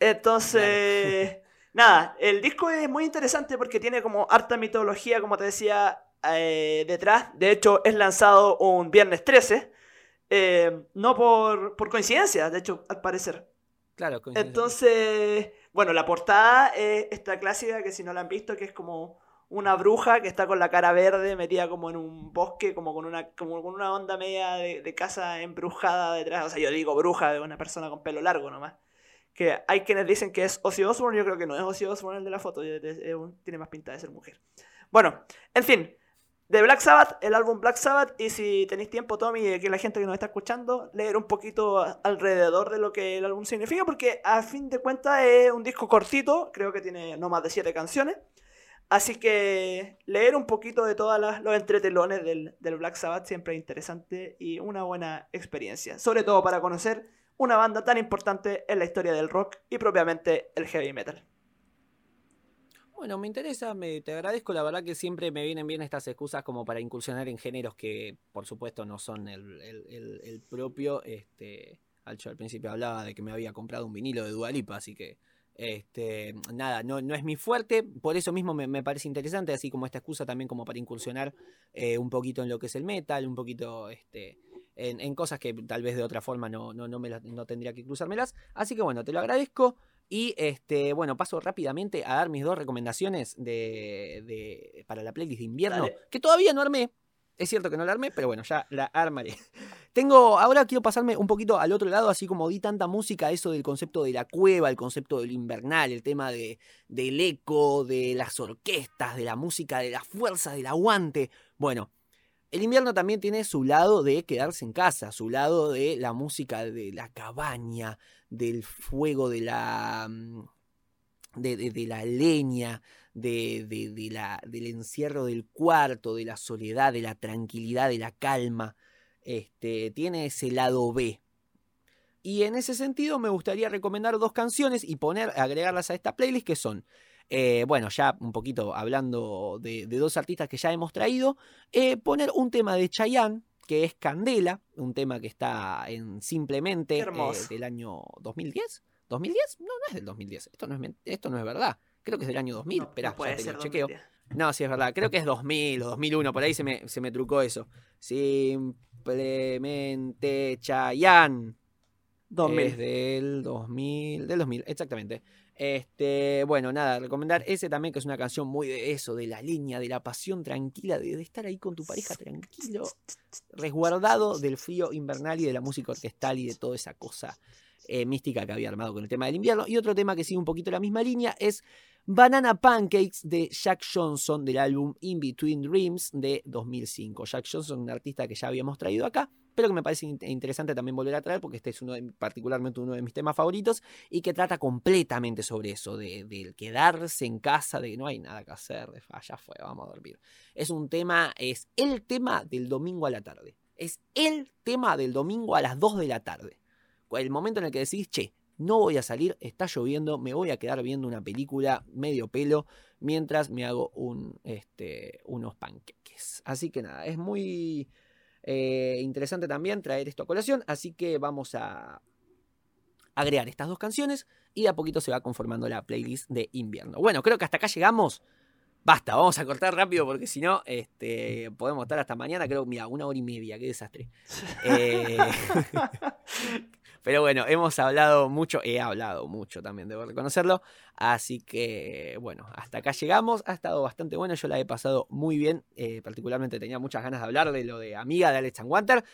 [SPEAKER 1] Entonces, nada, el disco es muy interesante porque tiene como harta mitología, como te decía, eh, detrás. De hecho, es lanzado un viernes 13, eh, no por, por coincidencia, de hecho, al parecer.
[SPEAKER 2] Claro, coincidencia.
[SPEAKER 1] Entonces, bueno, la portada es esta clásica que si no la han visto, que es como una bruja que está con la cara verde metida como en un bosque, como con una, como con una onda media de, de casa embrujada detrás. O sea, yo digo bruja de una persona con pelo largo nomás. Que hay quienes dicen que es Ozzy Osbourne, yo creo que no es Ozzy Osbourne el de la foto, tiene más pinta de ser mujer. Bueno, en fin, de Black Sabbath, el álbum Black Sabbath, y si tenéis tiempo, Tommy, y que la gente que nos está escuchando, leer un poquito alrededor de lo que el álbum significa, porque a fin de cuentas es un disco cortito, creo que tiene no más de siete canciones, así que leer un poquito de todos los entretelones del, del Black Sabbath siempre es interesante y una buena experiencia, sobre todo para conocer una banda tan importante en la historia del rock y propiamente el heavy metal.
[SPEAKER 2] Bueno, me interesa, me, te agradezco, la verdad que siempre me vienen bien estas excusas como para incursionar en géneros que por supuesto no son el, el- propio. Este, al- principio hablaba de que me había comprado un vinilo de Dualipa, así que este, nada, no, es mi fuerte, por eso mismo me, parece interesante, así como esta excusa también como para incursionar eh, un poquito en lo que es el metal, un poquito este, en, en cosas que tal vez de otra forma no, no, no, me las- no tendría que cruzármelas. Así que bueno, te lo agradezco. Y este, bueno, paso rápidamente a dar mis dos recomendaciones de, de- para la playlist de invierno.
[SPEAKER 1] Dale.
[SPEAKER 2] Que todavía no armé. Es cierto que no la armé, pero bueno, ya la armaré. Tengo, ahora quiero pasarme un poquito al otro lado, así como di tanta música, eso del concepto de la cueva, el concepto del invernal, el tema de, del eco, de las orquestas, de la música, de la fuerza, del aguante. Bueno, el invierno también tiene su lado de quedarse en casa, su lado de la música de la cabaña, del fuego, de la, mm, de, de- la leña, de, de- la, del encierro del cuarto, de la soledad, de la tranquilidad, de la calma. Este, tiene ese lado B. Y en ese sentido me gustaría recomendar dos canciones y poner, agregarlas a esta playlist que son eh, bueno, ya un poquito hablando de, de dos artistas que ya hemos traído, eh, poner un tema de Chayanne, que es Candela, un tema que está en simplemente eh, del año 2010. ¿2010? No, no es del 2010. Esto no es, esto no es verdad. Creo que es del año 2000.
[SPEAKER 1] No,
[SPEAKER 2] Esperá,
[SPEAKER 1] no puede
[SPEAKER 2] ya te
[SPEAKER 1] ser
[SPEAKER 2] lo chequeo.
[SPEAKER 1] 2010.
[SPEAKER 2] No, sí es verdad. Creo que es 2000 o 2001. Por ahí se me, se me trucó eso. Simplemente Chayanne.
[SPEAKER 1] 2000.
[SPEAKER 2] Es del 2000, del 2000, exactamente. Este, bueno, nada, recomendar ese también, que es una canción muy de eso, de la línea, de la pasión tranquila, de, estar ahí con tu pareja tranquilo, resguardado del frío invernal y de la música orquestal y de toda esa cosa eh, mística que había armado con el tema del invierno. Y otro tema que sigue un poquito la misma línea es Banana Pancakes de Jack Johnson del álbum In Between Dreams de 2005. Jack Johnson, un artista que ya habíamos traído acá, pero que me parece in- interesante también volver a traer porque este es uno particularmente uno de mis temas favoritos y que trata completamente sobre eso, de, del quedarse en casa, de que no hay nada que hacer, de "Ah, ya fue, vamos a dormir. Es un tema, es el tema del domingo a la tarde. Es el tema del domingo a las 2 de la tarde. El momento en el que decís, che, no voy a salir, está lloviendo, me voy a quedar viendo una película medio pelo mientras me hago un, este, unos panqueques. Así que nada, es muy eh, interesante también traer esto a colación, así que vamos a agregar estas dos canciones y de a poquito se va conformando la playlist de invierno. Bueno, creo que hasta acá llegamos. Basta, vamos a cortar rápido porque si no, este, podemos estar hasta mañana, creo, mira, una hora y media, qué desastre. Eh, pero bueno, hemos hablado mucho, he hablado mucho también, debo reconocerlo. Así que, bueno, hasta acá llegamos. Ha estado bastante bueno, yo la he pasado muy bien. eh, particularmente tenía muchas ganas de hablar de lo de Amiga de Alex Wanter.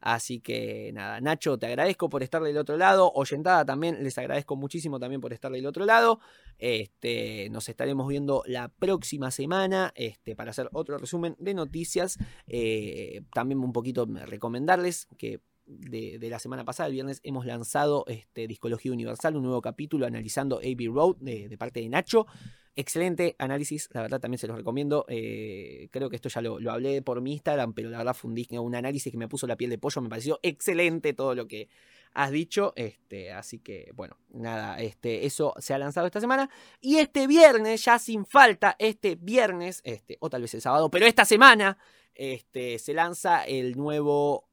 [SPEAKER 2] Así que nada, Nacho, te agradezco por estar del otro lado. Oyentada también, les agradezco muchísimo también por estar del otro lado. Este, nos estaremos viendo la próxima semana este, para hacer otro resumen de noticias. Eh, también un poquito recomendarles que de, la semana pasada, el viernes, hemos lanzado este, Discología Universal, un nuevo capítulo analizando AB Road de, parte de Nacho. Excelente análisis, la verdad también se los recomiendo. eh, creo que esto ya lo, lo hablé por mi Instagram, pero la verdad fue un, un análisis que me puso la piel de pollo. Me pareció excelente todo lo que has dicho. Este, así que, bueno, nada, este, eso se ha lanzado esta semana. Y este viernes, ya sin falta, este viernes, este, o tal vez el sábado, pero esta semana, este, se lanza el nuevo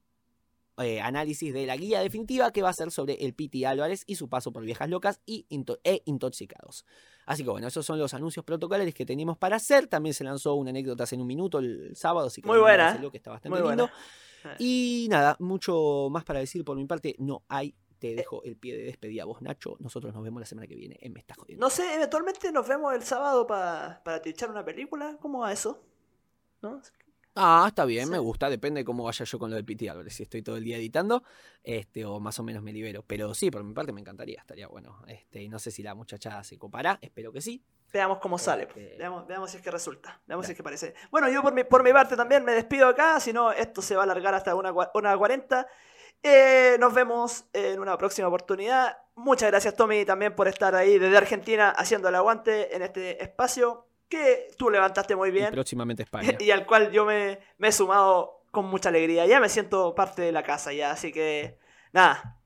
[SPEAKER 2] eh, análisis de la guía definitiva que va a ser sobre el Piti Álvarez y su paso por Viejas Locas y into- e Intoxicados. Así que bueno, esos son los anuncios protocolares que teníamos para hacer. También se lanzó una anécdota en un minuto el sábado, así que
[SPEAKER 1] Muy buena,
[SPEAKER 2] véanselo, que está bastante
[SPEAKER 1] Muy
[SPEAKER 2] lindo.
[SPEAKER 1] buena.
[SPEAKER 2] Y nada, mucho más para decir por mi parte, no hay. Te dejo el pie de despedida a vos, Nacho. Nosotros nos vemos la semana que viene en Me Estás Jodiendo.
[SPEAKER 1] No sé, eventualmente nos vemos el sábado pa- para trichar una película. ¿Cómo va eso? ¿No?
[SPEAKER 2] Ah, está bien,
[SPEAKER 1] Sí.
[SPEAKER 2] me gusta, depende de cómo vaya yo con lo del Piti Álvarez, si estoy todo el día editando, este, o más o menos me libero. Pero sí, por mi parte me encantaría, estaría bueno. Este, y no sé si la muchacha se copará, espero que sí.
[SPEAKER 1] Veamos cómo sale.
[SPEAKER 2] Este-
[SPEAKER 1] Veamos, veamos si es que resulta. Veamos si es que parece. Bueno, yo por mi, por mi parte también me despido acá, si no, esto se va a alargar hasta una, una 40. Eh, nos vemos en una próxima oportunidad. Muchas gracias, Tommy, también por estar ahí desde Argentina haciendo el aguante en este espacio que tú levantaste muy
[SPEAKER 2] Y
[SPEAKER 1] bien
[SPEAKER 2] próximamente España.
[SPEAKER 1] y al cual yo me, me he sumado con mucha alegría. Ya me siento parte de la casa ya, así que nada,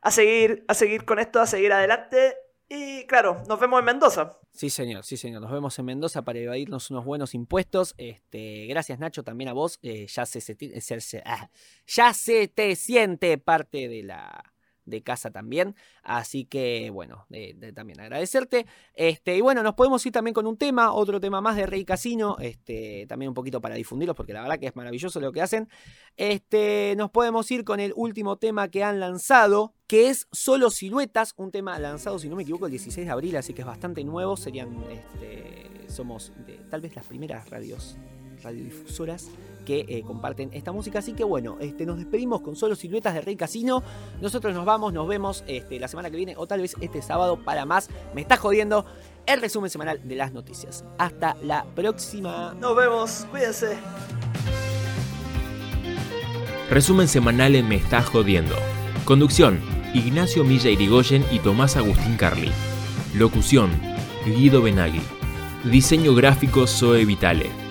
[SPEAKER 1] a seguir, a seguir con esto, a seguir adelante. Y claro, nos vemos en Mendoza.
[SPEAKER 2] Sí, señor, sí, señor. Nos vemos en Mendoza para evadirnos unos buenos impuestos. Este, gracias, Nacho, también a vos. Eh, ya, se, se ti- se- se- ah, ya se te siente parte de la de casa también. Así que, bueno, de- también agradecerte. Este, y bueno, nos podemos ir también con un tema, otro tema más de Rey Casino. Este, también un poquito para difundirlos, porque la verdad que es maravilloso lo que hacen. Este, nos podemos ir con el último tema que han lanzado, que es Solo Siluetas, un tema lanzado, si no me equivoco, el 16 de abril, así que es bastante nuevo. Serían, este, somos de, tal vez las primeras radios, radiodifusoras que eh, comparten esta música. Así que bueno, este, nos despedimos con Solo Siluetas de Rey Casino. Nosotros nos vamos, nos vemos este, la semana que viene o tal vez este sábado para más. Me está jodiendo el resumen semanal de las noticias. Hasta la próxima.
[SPEAKER 1] Nos vemos, cuídense.
[SPEAKER 4] Resumen semanal en Me Estás Jodiendo. Conducción: Ignacio Milla Irigoyen y Tomás Agustín Carli. Locución: Guido Benaghi. Diseño gráfico: Zoe Vitale.